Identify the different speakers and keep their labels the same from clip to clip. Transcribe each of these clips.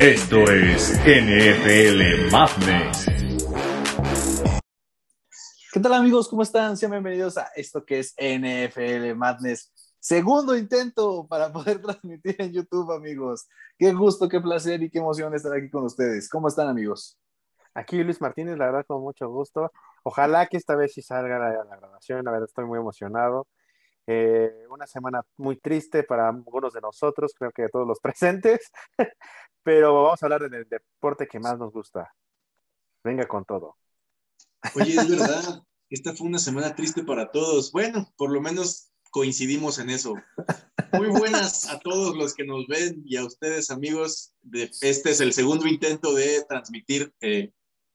Speaker 1: Esto es NFL Madness.
Speaker 2: ¿Qué tal amigos? ¿Cómo están? Sean bienvenidos a esto que es NFL Madness. Segundo intento para poder transmitir en YouTube, amigos. Qué gusto, qué placer y qué emoción estar aquí con ustedes. ¿Cómo están, amigos?
Speaker 3: Aquí Luis Martínez, la verdad, con mucho gusto. Ojalá que esta vez sí salga la, la grabación, la verdad estoy muy emocionado. Eh, una semana muy triste para algunos de nosotros, creo que de todos los presentes, pero vamos a hablar del deporte que más nos gusta. Venga con todo.
Speaker 4: Oye, es verdad, esta fue una semana triste para todos. Bueno, por lo menos coincidimos en eso. Muy buenas a todos los que nos ven y a ustedes, amigos. Este es el segundo intento de transmitir eh,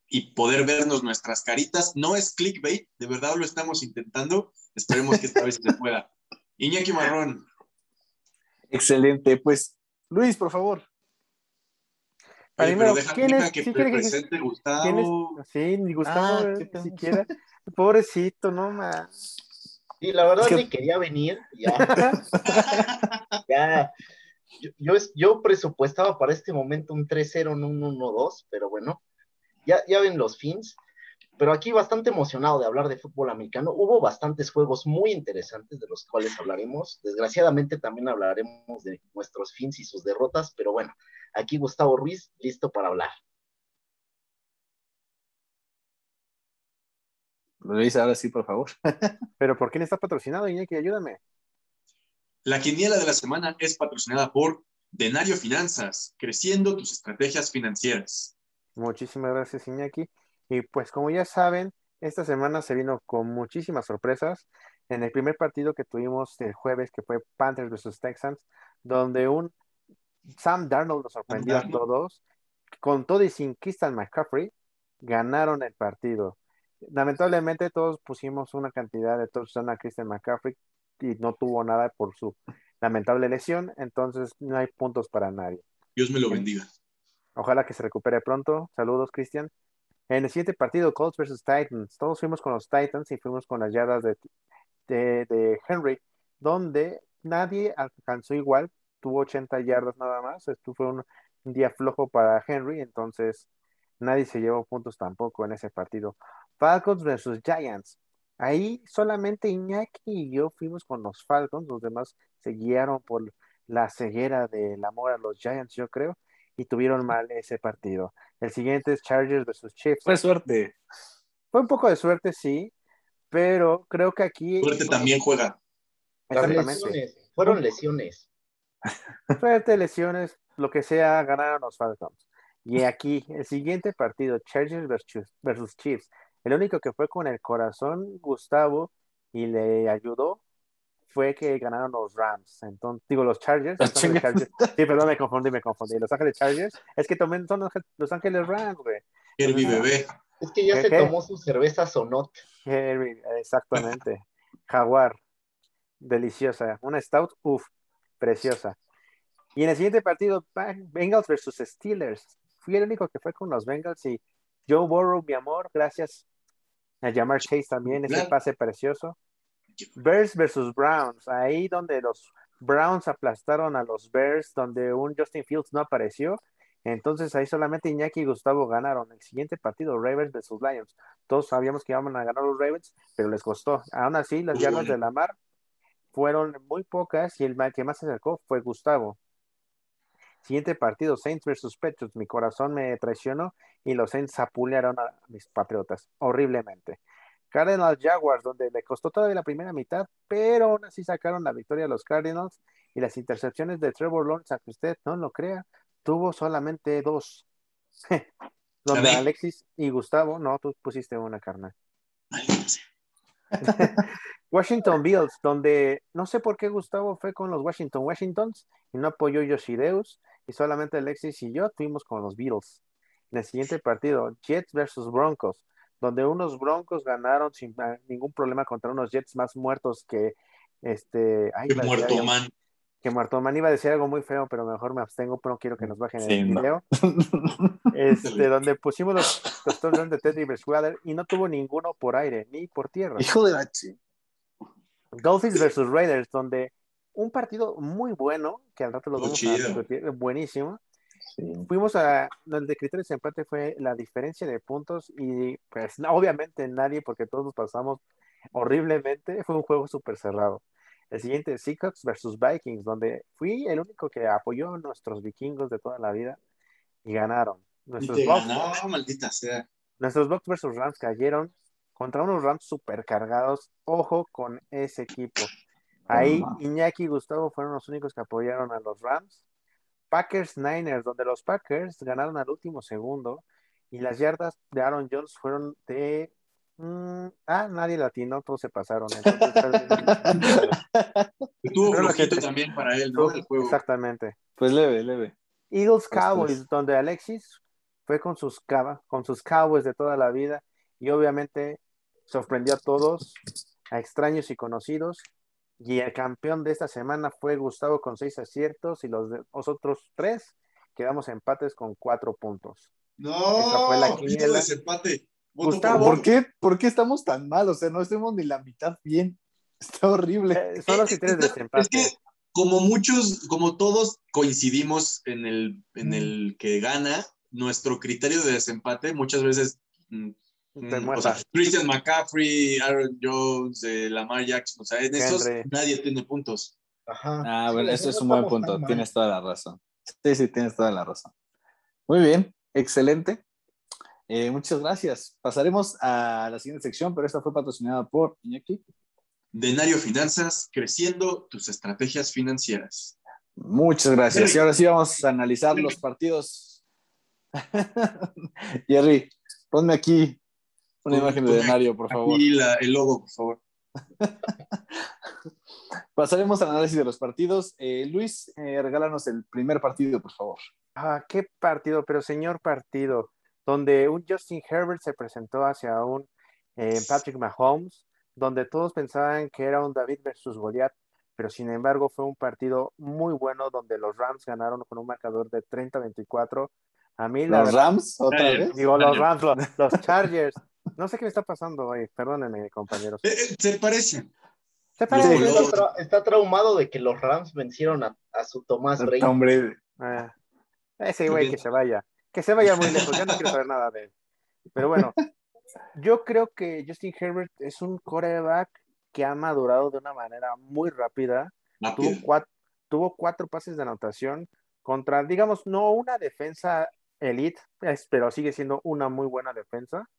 Speaker 4: y poder vernos nuestras caritas. No es clickbait, de verdad lo estamos intentando. Esperemos que esta vez se pueda. Iñaki Marrón.
Speaker 2: Excelente, pues Luis, por favor.
Speaker 4: Primero, ¿quién es? Que ¿sí presente Gustavo. ¿quién
Speaker 3: es? Sí, ni Gustavo, ah, ni siquiera. Pobrecito, no más.
Speaker 5: Sí, la verdad es que... ni quería venir. Ya. ya. Yo, yo, yo, presupuestaba para este momento un 3-0, no un 1-2, pero bueno, ya, ya ven los fins pero aquí bastante emocionado de hablar de fútbol americano. Hubo bastantes juegos muy interesantes de los cuales hablaremos. Desgraciadamente también hablaremos de nuestros fins y sus derrotas, pero bueno, aquí Gustavo Ruiz, listo para hablar.
Speaker 2: Luis, ahora sí, por favor.
Speaker 3: pero ¿por quién está patrocinado, Iñaki? Ayúdame.
Speaker 4: La quiniela de la semana es patrocinada por Denario Finanzas, creciendo tus estrategias financieras.
Speaker 3: Muchísimas gracias, Iñaki. Y pues como ya saben, esta semana se vino con muchísimas sorpresas. En el primer partido que tuvimos el jueves, que fue Panthers vs. Texans, donde un Sam Darnold nos sorprendió a todos, con todo y sin Christian McCaffrey, ganaron el partido. Lamentablemente todos pusimos una cantidad de touchdown a Christian McCaffrey y no tuvo nada por su lamentable lesión, entonces no hay puntos para nadie.
Speaker 4: Dios me lo bendiga.
Speaker 3: Ojalá que se recupere pronto. Saludos, Cristian. En el siguiente partido, Colts versus Titans, todos fuimos con los Titans y fuimos con las yardas de, de, Henry, donde nadie alcanzó igual, tuvo 80 yardas nada más, esto fue un, día flojo para Henry, entonces nadie se llevó puntos tampoco en ese partido. Falcons versus Giants, ahí solamente Iñaki y yo fuimos con los Falcons, los demás se guiaron por la ceguera del amor a los Giants, yo creo, y tuvieron mal ese partido. El siguiente es Chargers versus Chiefs.
Speaker 2: Fue suerte.
Speaker 3: Fue un poco de suerte, sí, pero creo que aquí.
Speaker 4: Suerte también juega.
Speaker 5: Exactamente. Fueron lesiones.
Speaker 3: Suerte, lesiones, lo que sea, ganaron los Falcons. Y aquí, el siguiente partido, Chargers versus Chiefs. El único que fue con el corazón, Gustavo, y le ayudó fue que ganaron los Rams. Entonces, digo, los Chargers. Los Chargers. Sí, perdón, me confundí, me confundí. Los Ángeles Chargers. Es que también son los, Ángeles Rams, güey.
Speaker 4: Bebé.
Speaker 5: Es que ya se tomó su cerveza Sonot.
Speaker 3: Exactamente. Jaguar. Deliciosa. Una Stout, uff, preciosa. Y en el siguiente partido, Bengals versus Steelers. Fui el único que fue con los Bengals y Joe Burrow, mi amor, gracias a Jamar Chase también, ese pase precioso. Bears versus Browns, ahí donde los Browns aplastaron a los Bears, donde un Justin Fields no apareció. Entonces ahí solamente Iñaki y Gustavo ganaron. El siguiente partido, Ravens versus Lions. Todos sabíamos que iban a ganar los Ravens, pero les costó. Aún así, las yardas de la mar fueron muy pocas y el que más se acercó fue Gustavo. Siguiente partido, Saints versus Patriots. Mi corazón me traicionó y los Saints apulearon a mis Patriotas horriblemente. Cardinals Jaguars, donde le costó todavía la primera mitad, pero aún así sacaron la victoria a los Cardinals y las intercepciones de Trevor Lawrence, aunque usted no lo crea, tuvo solamente dos. donde Alexis y Gustavo, no, tú pusiste una carnal. Washington Bills, donde no sé por qué Gustavo fue con los Washington Washingtons y no apoyó Yoshideus y solamente Alexis y yo fuimos con los Bills. En el siguiente partido, Jets versus Broncos donde unos Broncos ganaron sin ningún problema contra unos Jets más muertos que este.
Speaker 4: que muerto man.
Speaker 3: Que muerto man iba a decir algo muy feo, pero mejor me abstengo, pero no quiero que nos bajen el video. Este, donde pusimos los, los de Teddy Bridgewater y no tuvo ninguno por aire ni por tierra.
Speaker 2: Hijo de la
Speaker 3: Dolphins versus Raiders, donde un partido muy bueno, que al rato lo vamos a buenísimo,
Speaker 2: Sí.
Speaker 3: fuimos a donde criterio de empate fue la diferencia de puntos y pues obviamente nadie porque todos nos pasamos horriblemente fue un juego súper cerrado el siguiente Seahawks versus Vikings donde fui el único que apoyó a nuestros vikingos de toda la vida y ganaron
Speaker 4: Y
Speaker 3: nuestros Bucks,
Speaker 4: ganó, maldita sea.
Speaker 3: nuestros Bucks versus Rams cayeron contra unos Rams super cargados ojo con ese equipo ahí. Iñaki y Gustavo fueron los únicos que apoyaron a los Rams Packers Niners, donde los Packers ganaron al último segundo y las yardas de Aaron Jones fueron de. mm, ah, nadie latino, todos se pasaron. entonces,
Speaker 4: Estuvo flojito también para él, ¿no? El juego.
Speaker 3: Exactamente.
Speaker 2: Pues leve, leve.
Speaker 3: Eagles
Speaker 2: Pues,
Speaker 3: Cowboys,
Speaker 2: pues.
Speaker 3: donde Alexis fue con sus, con sus Cowboys de toda la vida y obviamente sorprendió a todos, a extraños y conocidos. Y el campeón de esta semana fue Gustavo con seis aciertos y los, de- los otros tres quedamos empates con cuatro puntos.
Speaker 4: No,
Speaker 3: Esa fue la quiniela.
Speaker 4: desempate.
Speaker 3: Gustavo,
Speaker 4: por
Speaker 2: ¿Por qué, ¿Por qué estamos tan mal? O sea, no estemos ni la mitad bien. Está horrible.
Speaker 3: Eh, son los criterios de
Speaker 4: Es
Speaker 3: desempate.
Speaker 4: que como muchos, como todos coincidimos en el, en el que gana, nuestro criterio de desempate muchas veces, mm, o
Speaker 3: muerta.
Speaker 4: sea, Christian McCaffrey, Aaron Jones, eh, Lamar Jackson, o sea, en esos
Speaker 3: Henry.
Speaker 4: nadie tiene puntos.
Speaker 5: Ajá.
Speaker 2: Ah, bueno,
Speaker 5: Sí,
Speaker 2: eso es un buen punto. Tienes toda la razón. Sí, sí, tienes toda la razón. Muy bien, excelente. Eh, muchas gracias. Pasaremos a la siguiente sección, pero esta fue patrocinada por Iñaki.
Speaker 4: Denario Finanzas, creciendo tus estrategias financieras.
Speaker 2: Muchas gracias. Y ahora sí vamos a analizar los partidos. Jerry, ponme aquí una imagen de Denario, por favor.
Speaker 4: La- el logo, por favor.
Speaker 2: Pasaremos al análisis de los partidos. Eh, Luis, eh, regálanos el primer partido, por favor.
Speaker 3: Ah, qué partido, pero señor partido, donde un Justin Herbert se presentó hacia un eh, Patrick Mahomes, donde todos pensaban que era un David versus Goliath, pero sin embargo fue un partido muy bueno donde los Rams ganaron con un marcador de 30-24. A mí la
Speaker 2: Los
Speaker 3: verdad-
Speaker 2: Rams, otra vez.
Speaker 3: digo los Rams, los, los Chargers. No sé qué me está pasando hoy, perdónenme, compañeros.
Speaker 4: Eh, eh, se parecen.
Speaker 3: ¿Se
Speaker 4: Sí.
Speaker 3: parece?
Speaker 5: Está, tra- está traumado de que los Rams vencieron a, a su Tomás Brady.
Speaker 2: Hombre,
Speaker 3: Ah, ese güey que se vaya, que se vaya muy lejos, ya no quiero saber nada de él. Pero bueno, yo creo que Justin Herbert es un coreback que ha madurado de una manera muy rápida. Tuvo cuatro, tuvo cuatro pases de anotación contra, digamos, no una defensa elite, es- pero sigue siendo una muy buena defensa.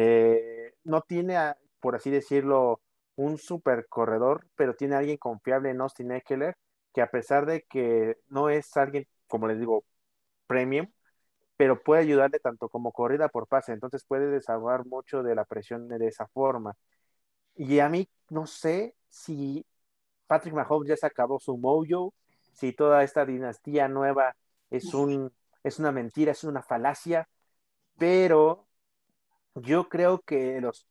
Speaker 3: Eh, no tiene, a- por así decirlo, un super corredor, pero tiene a alguien confiable en Austin Eckler, que a pesar de que no es alguien, como les digo, premium, pero puede ayudarle tanto como corrida por pase, entonces puede desahogar mucho de la presión de esa forma. Y a mí no sé si Patrick Mahomes ya se acabó su mojo, si toda esta dinastía nueva es, un, es una mentira, es una falacia, pero yo creo que los,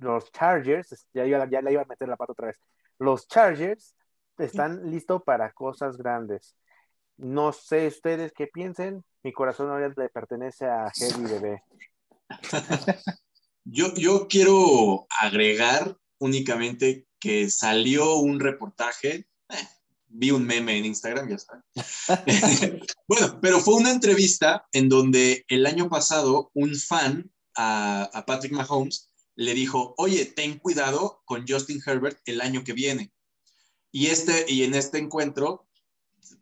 Speaker 3: los Chargers, ya, iba- ya le iba a meter la pata otra vez, los Chargers están listos para cosas grandes. No sé ustedes qué piensen, mi corazón ahora le pertenece a Heavy Bebé.
Speaker 4: Yo, yo quiero agregar únicamente que salió un reportaje, eh, vi un meme en Instagram, ya está. bueno, pero fue una entrevista en donde el año pasado un fan a, a Patrick Mahomes le dijo, oye, ten cuidado con Justin Herbert el año que viene. Y, este, y en este encuentro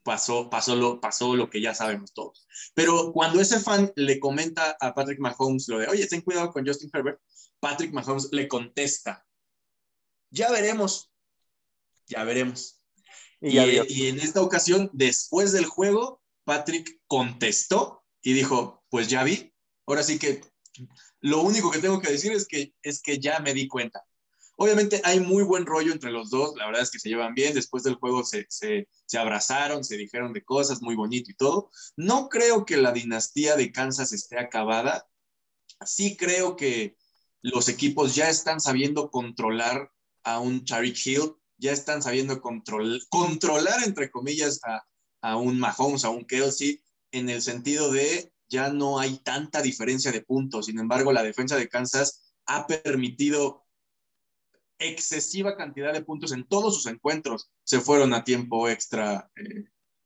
Speaker 4: pasó, pasó, lo, pasó lo que ya sabemos todos. Pero cuando ese fan le comenta a Patrick Mahomes lo de, oye, ten cuidado con Justin Herbert, Patrick Mahomes le contesta, ya veremos, ya veremos.
Speaker 3: Ya
Speaker 4: y en esta ocasión, después del juego, Patrick contestó y dijo, pues ya vi, ahora sí que lo único que tengo que decir es que, es que ya me di cuenta. Obviamente hay muy buen rollo entre los dos, la verdad es que se llevan bien, después del juego se, se, se abrazaron, se dijeron de cosas, muy bonito y todo. No creo que la dinastía de Kansas esté acabada, sí creo que los equipos ya están sabiendo controlar a un Tariq Hill, ya están sabiendo control, controlar, entre comillas, a, a un Mahomes, a un Kelsey, en el sentido de ya no hay tanta diferencia de puntos. Sin embargo, la defensa de Kansas ha permitido excesiva cantidad de puntos en todos sus encuentros. Se fueron a tiempo extra eh,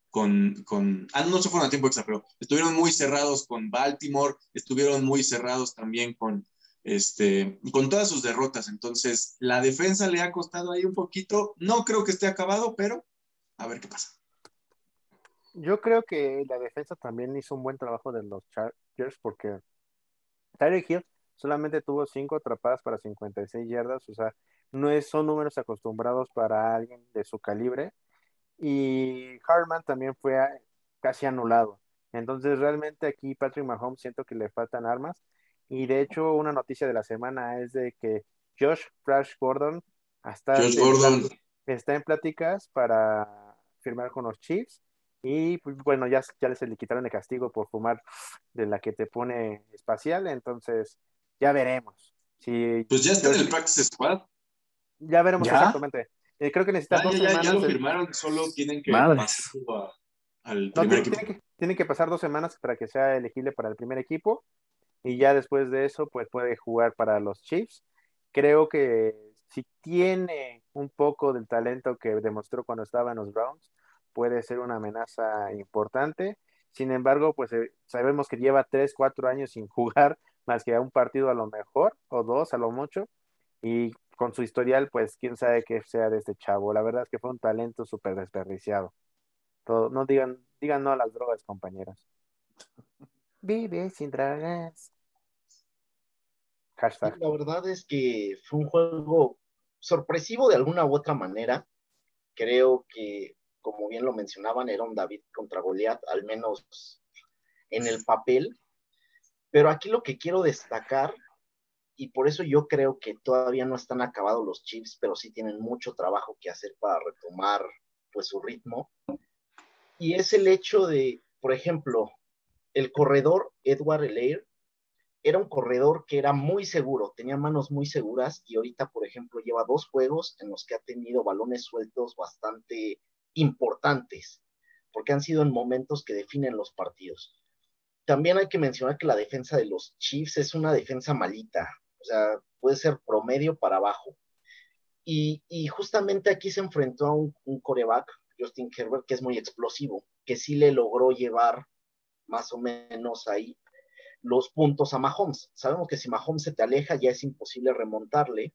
Speaker 4: con, con, ah, no se fueron a tiempo extra, pero estuvieron muy cerrados con Baltimore, estuvieron muy cerrados también con, este, con todas sus derrotas. Entonces, la defensa le ha costado ahí un poquito. No creo que esté acabado, pero a ver qué pasa.
Speaker 3: Yo creo que la defensa también hizo un buen trabajo de los Chargers porque Tyreek Hill solamente tuvo cinco atrapadas para 56 yardas, o sea, no es, son números acostumbrados para alguien de su calibre. Y Harman también fue casi anulado. Entonces, realmente aquí Patrick Mahomes siento que le faltan armas. Y de hecho, una noticia de la semana es de que Josh Flash Gordon hasta
Speaker 4: Gordon.
Speaker 3: está en pláticas para firmar con los Chiefs. Y pues, bueno, ya, ya les le quitaron el castigo por fumar de la que te pone espacial. Entonces, ya veremos. Si
Speaker 4: pues ya está en el Practice Squad.
Speaker 3: Ya veremos exactamente. Eh, creo que necesitan dos
Speaker 4: semanas. Ya lo firmaron, solo tienen que pasar al primer equipo.
Speaker 3: que, tienen que pasar dos semanas para que sea elegible para el primer equipo y ya después de eso pues puede jugar para los Chiefs. Creo que si tiene un poco del talento que demostró cuando estaba en los Browns, puede ser una amenaza importante. Sin embargo, pues eh, sabemos que lleva tres, cuatro años sin jugar más que a un partido a lo mejor, o dos a lo mucho, y con su historial, pues quién sabe qué sea de este chavo. La verdad es que fue un talento súper desperdiciado. Todo, no digan, digan no a las drogas, compañeras. Vive sin drogas.
Speaker 5: La verdad es que fue un juego sorpresivo de alguna u otra manera. Creo que, como bien lo mencionaban, era un David contra Goliat, al menos en el papel. Pero aquí lo que quiero destacar, y por eso yo creo que todavía no están acabados los chips, pero sí tienen mucho trabajo que hacer para retomar pues su ritmo, y es el hecho de, por ejemplo, el corredor Edward Elair era un corredor que era muy seguro, tenía manos muy seguras y ahorita, por ejemplo, lleva dos juegos en los que ha tenido balones sueltos bastante importantes, porque han sido en momentos que definen los partidos. También hay que mencionar que la defensa de los Chiefs es una defensa malita, o sea, puede ser promedio para abajo. Y, justamente aquí se enfrentó a un, un coreback, Justin Herbert, que es muy explosivo, que sí le logró llevar más o menos ahí los puntos a Mahomes. Sabemos que si Mahomes se te aleja ya es imposible remontarle,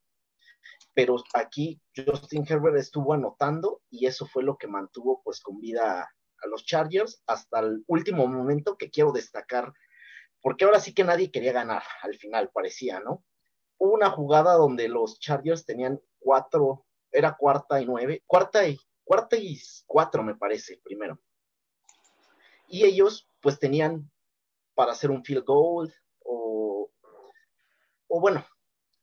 Speaker 5: pero aquí Justin Herbert estuvo anotando y eso fue lo que mantuvo pues con vida a, los Chargers hasta el último momento que quiero destacar, porque ahora sí que nadie quería ganar al final, parecía, ¿no? Hubo una jugada donde los Chargers tenían cuatro, era cuarta y nueve, cuarta y, cuarta y cuatro me parece, primero. Y ellos pues tenían para hacer un field goal o, o bueno,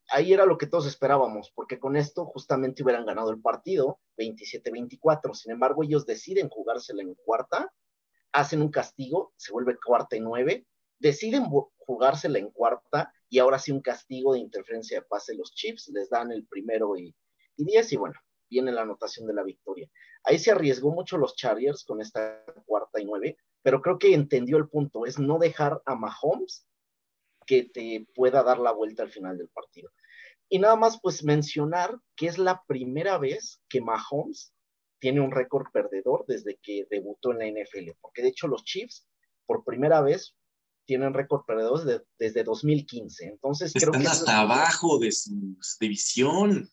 Speaker 5: ahí era lo que todos esperábamos, porque con esto justamente hubieran ganado el partido 27-24. Sin embargo, ellos deciden jugársela en cuarta, hacen un castigo, se vuelve cuarta y nueve, deciden jugársela en cuarta y ahora sí un castigo de interferencia de pase los Chiefs, les dan el primero y, y diez y bueno, viene la anotación de la victoria. Ahí se arriesgó mucho los Chargers con esta cuarta y nueve, pero creo que entendió el punto, es no dejar a Mahomes que te pueda dar la vuelta al final del partido. Y nada más, pues mencionar que es la primera vez que Mahomes tiene un récord perdedor desde que debutó en la NFL, porque de hecho los Chiefs por primera vez tienen récord perdedor desde, 2015. Entonces
Speaker 4: Están
Speaker 5: creo que
Speaker 4: hasta abajo de su división.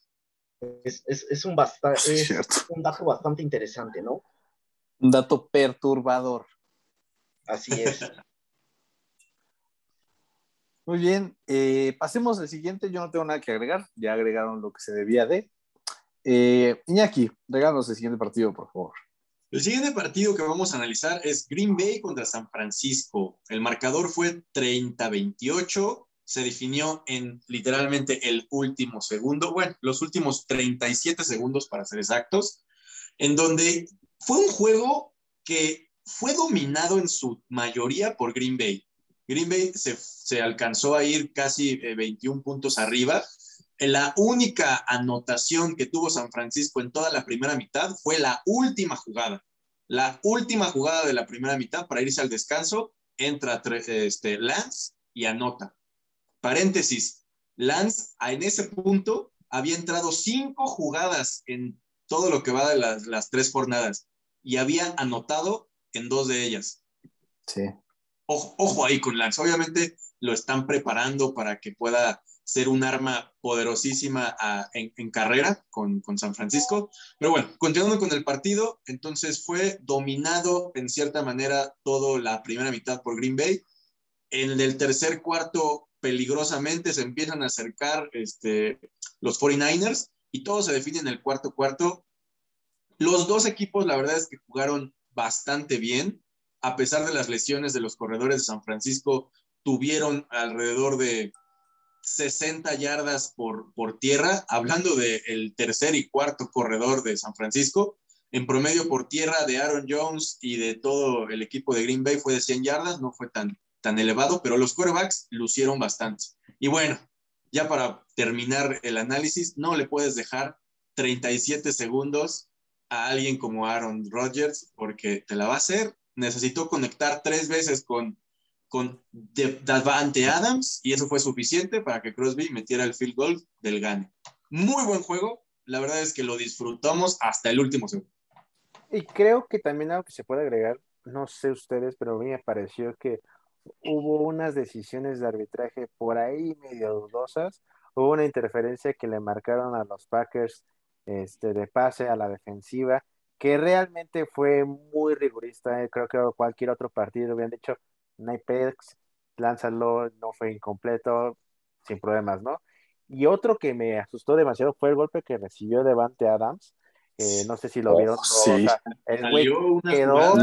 Speaker 5: Es, es, un, es un dato bastante interesante, ¿no?
Speaker 2: Un dato perturbador.
Speaker 5: Así es.
Speaker 2: Muy bien, eh, pasemos al siguiente. Yo no tengo nada que agregar, ya agregaron lo que se debía de. Eh, Iñaki, regálanos el siguiente partido, por favor.
Speaker 4: El siguiente partido que vamos a analizar es Green Bay contra San Francisco. El marcador fue 30-28. Se definió en literalmente el último segundo, bueno, los últimos 37 segundos para ser exactos, en donde fue un juego que fue dominado en su mayoría por Green Bay. Green Bay se, alcanzó a ir casi 21 eh, puntos arriba. La única anotación que tuvo San Francisco en toda la primera mitad fue la última jugada. La última jugada de la primera mitad para irse al descanso, entra este, Lance y anota. Paréntesis, Lance en ese punto había entrado cinco jugadas en todo lo que va de las, las tres jornadas y había anotado en dos de ellas.
Speaker 2: Sí.
Speaker 4: Ojo, ahí con Lance. Obviamente lo están preparando para que pueda ser un arma poderosísima ah, en, carrera con, con, San Francisco. Pero bueno, continuando con el partido, entonces fue dominado en cierta manera toda la primera mitad por Green Bay. En el tercer cuarto, peligrosamente se empiezan a acercar este, los 49ers y todo se define en el cuarto cuarto. Los dos equipos, la verdad es que jugaron bastante bien, a pesar de las lesiones de los corredores de San Francisco, tuvieron alrededor de 60 yardas por, por tierra, hablando del el tercer y cuarto corredor de San Francisco, en promedio por tierra de Aaron Jones y de todo el equipo de Green Bay fue de 100 yardas, no fue tan, tan elevado, pero los quarterbacks lucieron bastante. Y bueno, ya para terminar el análisis, no le puedes dejar 37 segundos a alguien como Aaron Rodgers porque te la va a hacer. Necesitó conectar tres veces con con Davante Adams y eso fue suficiente para que Crosby metiera el field goal del gane. Muy buen juego, la verdad es que lo disfrutamos hasta el último segundo.
Speaker 3: Y creo que también algo que se puede agregar, no sé ustedes, pero a mí me pareció que hubo unas decisiones de arbitraje por ahí medio dudosas, hubo una interferencia que le marcaron a los Packers este, de pase a la defensiva, que realmente fue muy rigurista, creo que cualquier otro partido habían dicho, Nipex, lánzalo, no fue incompleto, sin problemas, ¿no? Y otro que me asustó demasiado fue el golpe que recibió Devante Adams. no sé si lo vieron.
Speaker 2: Oh, sí.
Speaker 3: el güey quedó,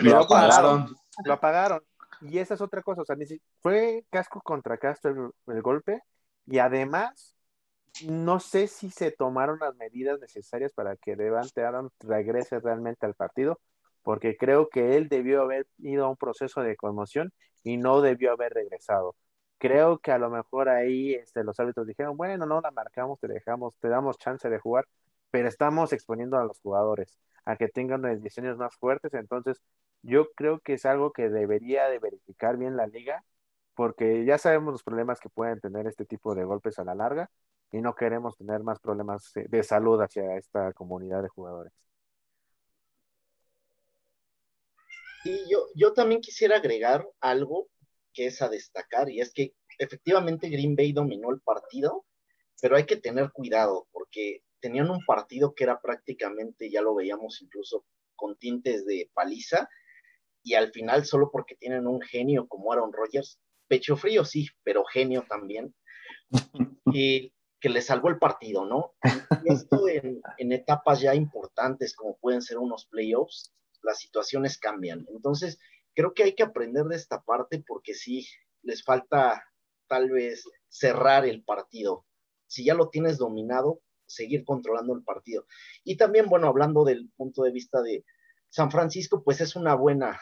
Speaker 2: lo apagaron.
Speaker 3: Lo apagaron. Y esa es otra cosa. O sea, fue casco contra casco el, el golpe. Y además, no sé si se tomaron las medidas necesarias para que Devante Adams regrese realmente al partido porque creo que él debió haber ido a un proceso de conmoción y no debió haber regresado. Creo que a lo mejor ahí este, los árbitros dijeron, bueno, no la marcamos, te dejamos, te damos chance de jugar, pero estamos exponiendo a los jugadores a que tengan decisiones más fuertes, entonces yo creo que es algo que debería de verificar bien la liga, porque ya sabemos los problemas que pueden tener este tipo de golpes a la larga y no queremos tener más problemas de salud hacia esta comunidad de jugadores.
Speaker 5: Y yo, yo también quisiera agregar algo que es a destacar, y es que efectivamente Green Bay dominó el partido, pero hay que tener cuidado porque tenían un partido que era prácticamente, ya lo veíamos incluso con tintes de paliza, y al final solo porque tienen un genio como Aaron Rodgers, pecho frío sí, pero genio también, y que le salvó el partido, ¿no? Y esto en, en etapas ya importantes como pueden ser unos playoffs, las situaciones cambian. Entonces, creo que hay que aprender de esta parte porque sí, les falta tal vez cerrar el partido. Si ya lo tienes dominado, seguir controlando el partido. Y también, bueno, hablando del punto de vista de San Francisco, pues es una buena,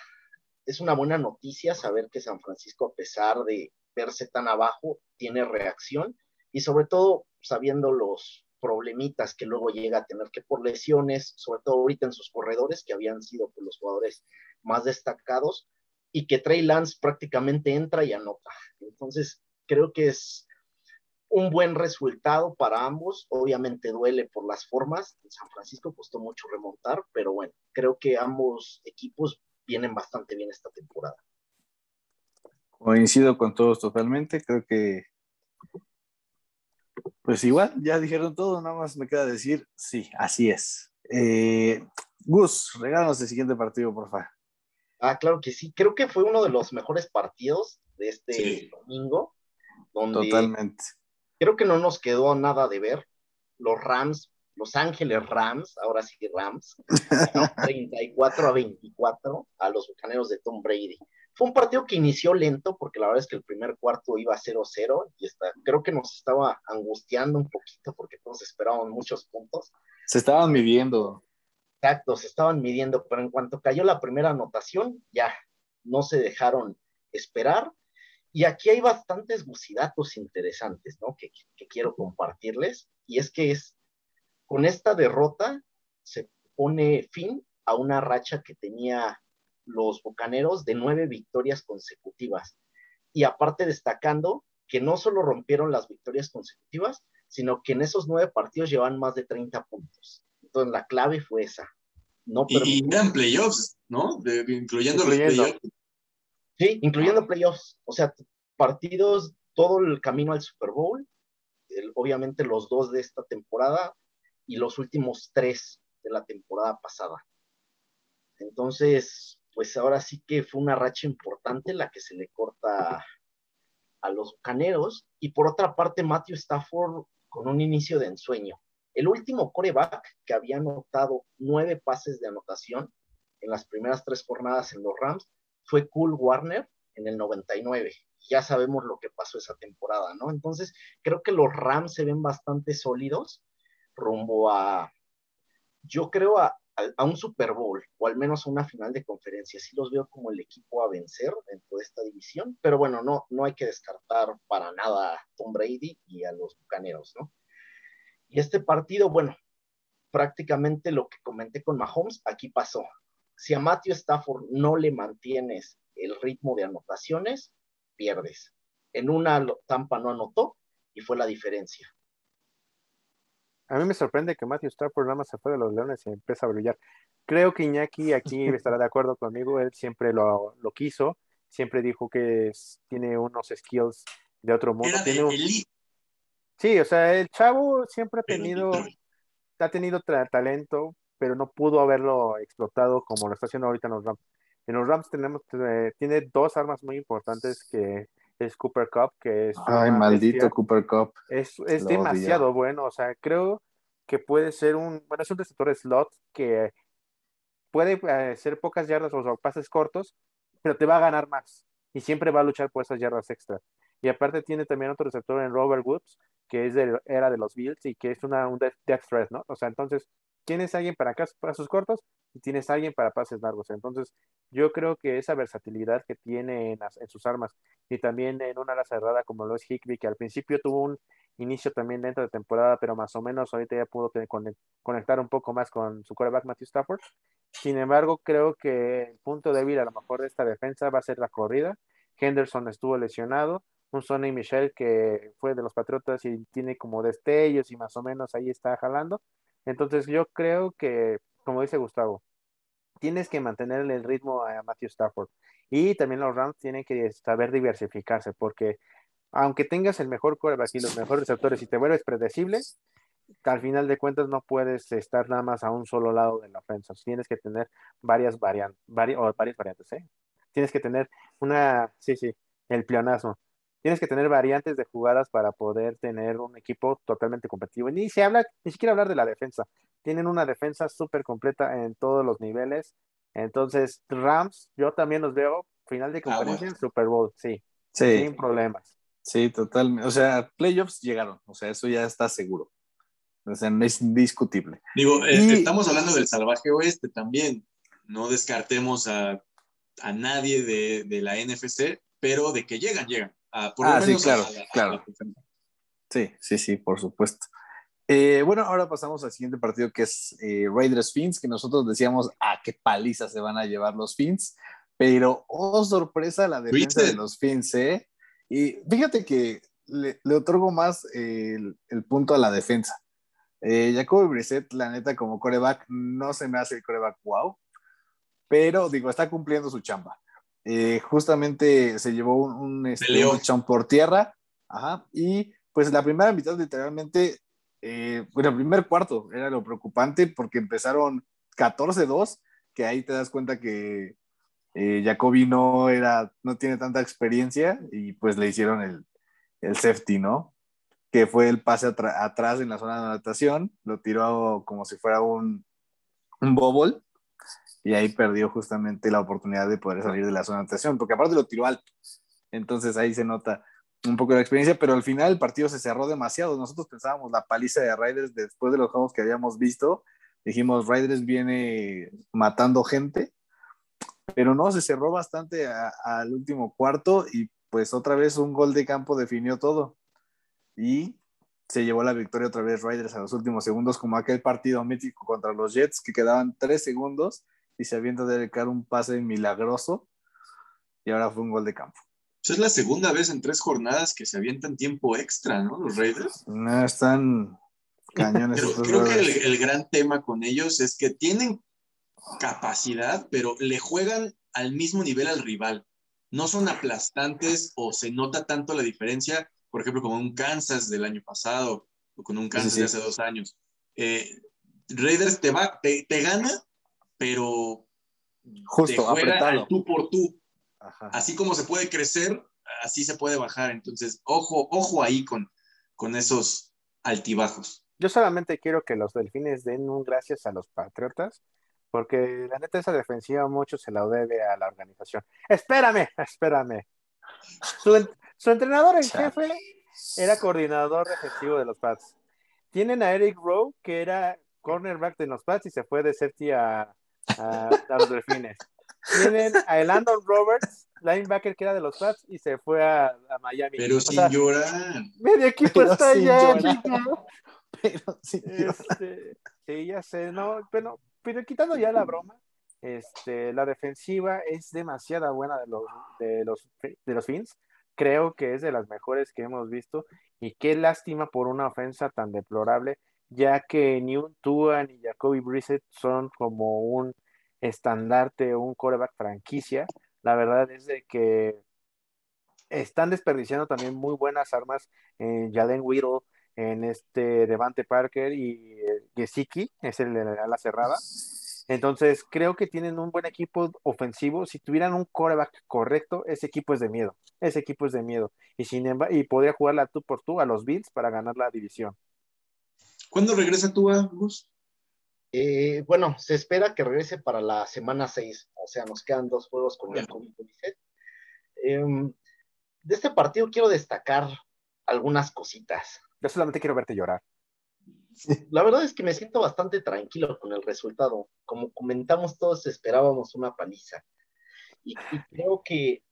Speaker 5: es una buena noticia saber que San Francisco, a pesar de verse tan abajo, tiene reacción y sobre todo sabiendo los problemitas que luego llega a tener que por lesiones, sobre todo ahorita en sus corredores, que habían sido pues, los jugadores más destacados, y que Trey Lance prácticamente entra y anota. Entonces, creo que es un buen resultado para ambos. Obviamente duele por las formas. En San Francisco costó mucho remontar, pero bueno, creo que ambos equipos vienen bastante bien esta temporada.
Speaker 2: Coincido con todos totalmente. Creo que pues igual, ya dijeron todo, nada más me queda decir, sí, así es. Eh, Gus, regálanos el siguiente partido, por favor.
Speaker 5: Ah, claro que sí. Creo que fue uno de los mejores partidos de este domingo.
Speaker 2: Totalmente.
Speaker 5: Creo que no nos quedó nada de ver. Los Rams, Los Ángeles Rams, ahora sí Rams, 34 a 24 a los bucaneros de Tom Brady. Fue un partido que inició lento porque la verdad es que el primer cuarto iba 0-0 y está, creo que nos estaba angustiando un poquito porque todos esperaban muchos puntos.
Speaker 2: Se estaban midiendo.
Speaker 5: Exacto, se estaban midiendo, pero en cuanto cayó la primera anotación, ya no se dejaron esperar. Y aquí hay bastantes gusidatos interesantes, ¿no? Que, que quiero compartirles. Y es que es, con esta derrota se pone fin a una racha que tenía los Bucaneros de nueve victorias consecutivas. Y aparte destacando que no solo rompieron las victorias consecutivas, sino que en esos nueve partidos llevan más de 30 puntos. Entonces la clave fue esa. no
Speaker 4: Y, y eran playoffs, ¿no? De- incluyendo,
Speaker 3: Incluyendo.
Speaker 4: los playoffs.
Speaker 5: Sí, incluyendo playoffs. O sea, partidos, todo el camino al Super Bowl, el- obviamente los dos de esta temporada y los últimos tres de la temporada pasada. Entonces, pues ahora sí que fue una racha importante la que se le corta a los caneros. Y por otra parte, Matthew Stafford con un inicio de ensueño. El último coreback que había anotado nueve pases de anotación en las primeras tres jornadas en los Rams fue Cool Warner en el 99. Ya sabemos lo que pasó esa temporada, ¿no? Entonces, creo que los Rams se ven bastante sólidos rumbo a, yo creo, a, a- un Super Bowl o al menos a una final de conferencia. Sí los veo como el equipo a vencer dentro de esta división, pero bueno, no, no hay que descartar para nada a Tom Brady y a los Bucaneros, ¿no? Y este partido, bueno, prácticamente lo que comenté con Mahomes, aquí pasó. Si a Matthew Stafford no le mantienes el ritmo de anotaciones, pierdes. En una Tampa no anotó y fue la diferencia.
Speaker 3: A mí me sorprende que Matthew Stafford nada más se fue de los Leones y empieza a brillar. Creo que Iñaki aquí estará de acuerdo conmigo, él siempre lo, lo quiso, siempre dijo que es- tiene unos skills de otro mundo.
Speaker 4: Era
Speaker 3: Tiene un- Sí, o sea, el chavo siempre ha
Speaker 4: pero
Speaker 3: tenido, ha tenido talento, pero no pudo haberlo explotado como lo está haciendo ahorita en los Rams. En los Rams tenemos, eh, tiene dos armas muy importantes que es Cooper Cup, que es
Speaker 2: Ay, maldito
Speaker 3: bestia.
Speaker 2: Cooper Cup.
Speaker 3: Es, es demasiado bueno, o sea, creo que puede ser un, bueno, es un receptor slot que puede eh, ser pocas yardas o pases cortos, pero te va a ganar más y siempre va a luchar por esas yardas extra. Y aparte tiene también otro receptor en Robert Woods, que es de, era de los Bills y que es una, un death, threat, ¿no? O sea, entonces tienes alguien para pasos cortos y tienes alguien para pases largos. Entonces, yo creo que esa versatilidad que tiene en, sus armas y también en una ala cerrada como lo es Higby, que al principio tuvo un inicio también dentro de temporada, pero más o menos ahorita ya pudo conectar un poco más con su quarterback Matthew Stafford. Sin embargo, creo que el punto débil a lo mejor de esta defensa va a ser la corrida. Henderson estuvo lesionado, un Sonny Michel que fue de los Patriotas y tiene como destellos y más o menos ahí está jalando. Entonces yo creo que, como dice Gustavo, tienes que mantenerle el ritmo a Matthew Stafford. Y también los Rams tienen que saber diversificarse, porque aunque tengas el mejor quarterback y los mejores receptores y te vuelves predecible, al final de cuentas no puedes estar nada más a un solo lado de la ofensa. Tienes que tener varias variantes, o varias variantes, ¿eh? Tienes que tener una, sí, sí, el pleonasmo. Tienes que tener variantes de jugadas para poder tener un equipo totalmente competitivo. Y ni se habla, ni siquiera hablar de la defensa. Tienen una defensa súper completa en todos los niveles. Entonces, Rams, yo también los veo final de conferencia en Super Bowl, sí,
Speaker 2: Sí,
Speaker 3: sin problemas.
Speaker 2: sí, totalmente. O sea, playoffs llegaron. O sea, eso ya está seguro. O sea, no es indiscutible.
Speaker 4: Digo, eh,
Speaker 2: Y-
Speaker 4: estamos hablando del salvaje oeste también. No descartemos a, a nadie de, de la NFC, pero de que llegan, llegan. A, por lo
Speaker 2: Ah, sí,
Speaker 4: a-
Speaker 2: claro,
Speaker 4: a la- a
Speaker 2: claro.
Speaker 4: la conferencia.
Speaker 2: Sí, sí, sí, por supuesto. Eh, bueno, ahora pasamos al siguiente partido que es eh, Raiders Fins, que nosotros decíamos, ah, qué paliza se van a llevar los Fins, pero oh sorpresa la defensa
Speaker 4: ¿Viste?
Speaker 2: de los Fins, ¿eh? Y fíjate que le, le otorgo más eh, el, el punto a la defensa. Eh, Jacoby Brissett, la neta, como coreback, no se me hace el coreback wow, pero digo, está cumpliendo su chamba. Eh, justamente se llevó un, un, este, un por tierra, ajá, y pues la primera mitad literalmente, eh, bueno, el primer cuarto era lo preocupante porque empezaron 14-2, que ahí te das cuenta que eh, Jacoby no era, no tiene tanta experiencia y pues le hicieron el, el safety, ¿no? Que fue el pase atrás en la zona de anotación, lo tiró como si fuera un, un bobble y ahí perdió justamente la oportunidad de poder salir de la zona de anotación, porque aparte lo tiró alto. Entonces ahí se nota un poco la experiencia, pero al final el partido se cerró demasiado. Nosotros pensábamos la paliza de Raiders después de los juegos que habíamos visto. Dijimos, Raiders viene matando gente, pero no, se cerró bastante al último cuarto y pues otra vez un gol de campo definió todo. Y se llevó la victoria otra vez Raiders a los últimos segundos, como aquel partido mítico contra los Jets, que quedaban tres segundos y se avienta de Carr un pase milagroso y ahora fue un gol de campo.
Speaker 4: Pues es la segunda vez en tres jornadas que se avientan tiempo extra, ¿no? Los Raiders.
Speaker 2: No, están cañones
Speaker 4: Pero creo que el, gran tema con ellos es que tienen capacidad, pero le juegan al mismo nivel al rival. No son aplastantes o se nota tanto la diferencia, por ejemplo, como un Kansas del año pasado o con un Kansas
Speaker 2: Sí, sí.
Speaker 4: de hace dos años. Eh, Raiders te, va, te, te gana, pero
Speaker 2: Justo,
Speaker 4: te juega
Speaker 2: apretado.
Speaker 4: al tú por tú.
Speaker 2: Ajá.
Speaker 4: Así como se puede crecer, así se puede bajar. Entonces, ojo, ojo ahí con, con esos altibajos.
Speaker 3: Yo solamente quiero que los delfines den un gracias a los patriotas, porque la neta esa defensiva mucho se la debe a la organización. Espérame, espérame. Su, en- su entrenador en jefe era coordinador defensivo de los Pats. Tienen a Eric Rowe, que era cornerback de los Pats y se fue de safety a, a- los delfines. Tienen a Landon Roberts, linebacker que era de los Pats y se fue a, a Miami.
Speaker 4: Pero
Speaker 3: O
Speaker 4: sin
Speaker 3: sea,
Speaker 4: llorar.
Speaker 3: medio equipo
Speaker 2: Pero
Speaker 3: está
Speaker 2: sin
Speaker 3: allá.
Speaker 2: Pero sí,
Speaker 3: Este, sí, ya sé, no, pero, pero quitando ya la broma, este, la defensiva es demasiado buena de los, de los, de los Fins. Creo que es de las mejores que hemos visto. Y qué lástima por una ofensa tan deplorable, ya que ni un Tua ni Jacoby Brissett son como un estandarte o un coreback franquicia. La verdad es de que están desperdiciando también muy buenas armas en Jalen Whittle, en este Devante Parker y eh, Gesicki, es el de la cerrada. Entonces, creo que tienen un buen equipo ofensivo. Si tuvieran un coreback correcto, ese equipo es de miedo. Ese equipo es de miedo. Y sin embargo, y podría jugarla tú por tú a los Bills para ganar la división.
Speaker 4: ¿Cuándo regresa tú, a Gus?
Speaker 5: Eh, bueno, se espera que regrese para la semana 6, o sea, nos quedan dos juegos con el COVID Em, de este partido quiero destacar algunas cositas.
Speaker 3: Yo solamente quiero verte llorar.
Speaker 5: La verdad es que me siento bastante tranquilo con el resultado. Como comentamos todos, esperábamos una paliza. Y, y creo que,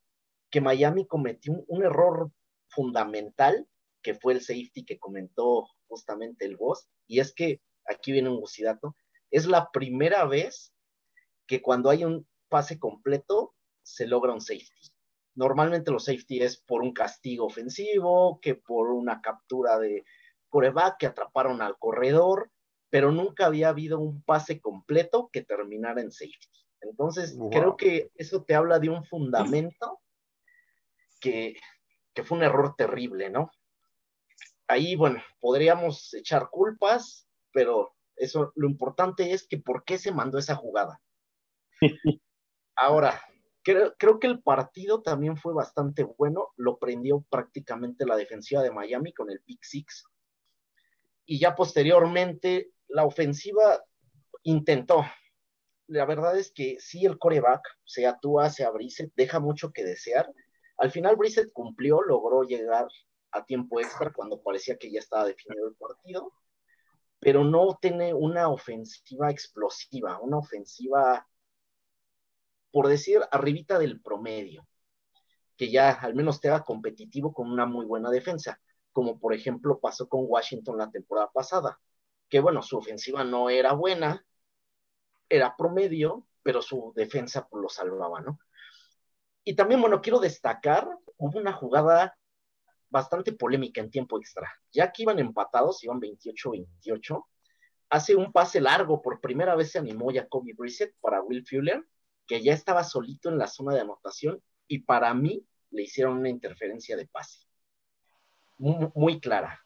Speaker 5: que Miami cometió un, un error fundamental, que fue el safety que comentó justamente el boss, y es que, aquí viene un gusidato, es la primera vez que cuando hay un pase completo se logra un safety. Normalmente los safety es por un castigo ofensivo, que por una captura de coreback, que atraparon al corredor, pero nunca había habido un pase completo que terminara en safety. Entonces,
Speaker 3: Wow.
Speaker 5: creo que eso te habla de un fundamento que, que fue un error terrible, ¿no? Ahí, bueno, podríamos echar culpas, pero eso, lo importante es que por qué se mandó esa jugada. Ahora, creo, creo que el partido también fue bastante bueno, lo prendió prácticamente la defensiva de Miami con el pick six. Y ya posteriormente la ofensiva intentó. La verdad es que sí, el coreback, sea Tua, sea Brissett, deja mucho que desear. Al final Brissett cumplió, logró llegar a tiempo extra cuando parecía que ya estaba definido el partido, pero no tiene una ofensiva explosiva, una ofensiva, por decir, arribita del promedio, que ya al menos te haga competitivo con una muy buena defensa, como por ejemplo pasó con Washington la temporada pasada, que bueno, su ofensiva no era buena, era promedio, pero su defensa pues, lo salvaba, ¿no? Y también, bueno, quiero destacar, hubo una jugada bastante polémica en tiempo extra. Ya que iban empatados, iban 28-28, hace un pase largo, por primera vez se animó Jacoby Brissett para Will Fuller, que ya estaba solito en la zona de anotación, y para mí le hicieron una interferencia de pase. Muy, clara.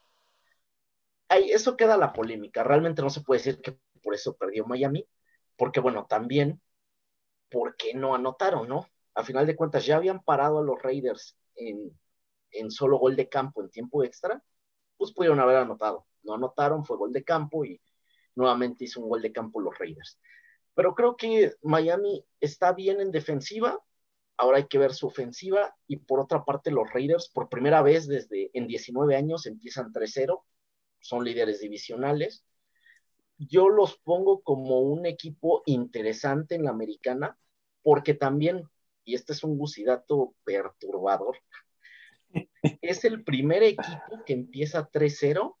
Speaker 5: Ahí, eso queda la polémica. Realmente no se puede decir que por eso perdió Miami, porque bueno, también, ¿por qué no anotaron, no? A final de cuentas, ya habían parado a los Raiders en, en solo gol de campo en tiempo extra, pues pudieron haber anotado. No anotaron, fue gol de campo y nuevamente hizo un gol de campo los Raiders. Pero creo que Miami está bien en defensiva, ahora hay que ver su ofensiva y por otra parte los Raiders por primera vez desde en 19 años empiezan 3-0, son líderes divisionales. Yo los pongo como un equipo interesante en la americana porque también, y este es un gusidato perturbador, es el primer equipo que empieza 3-0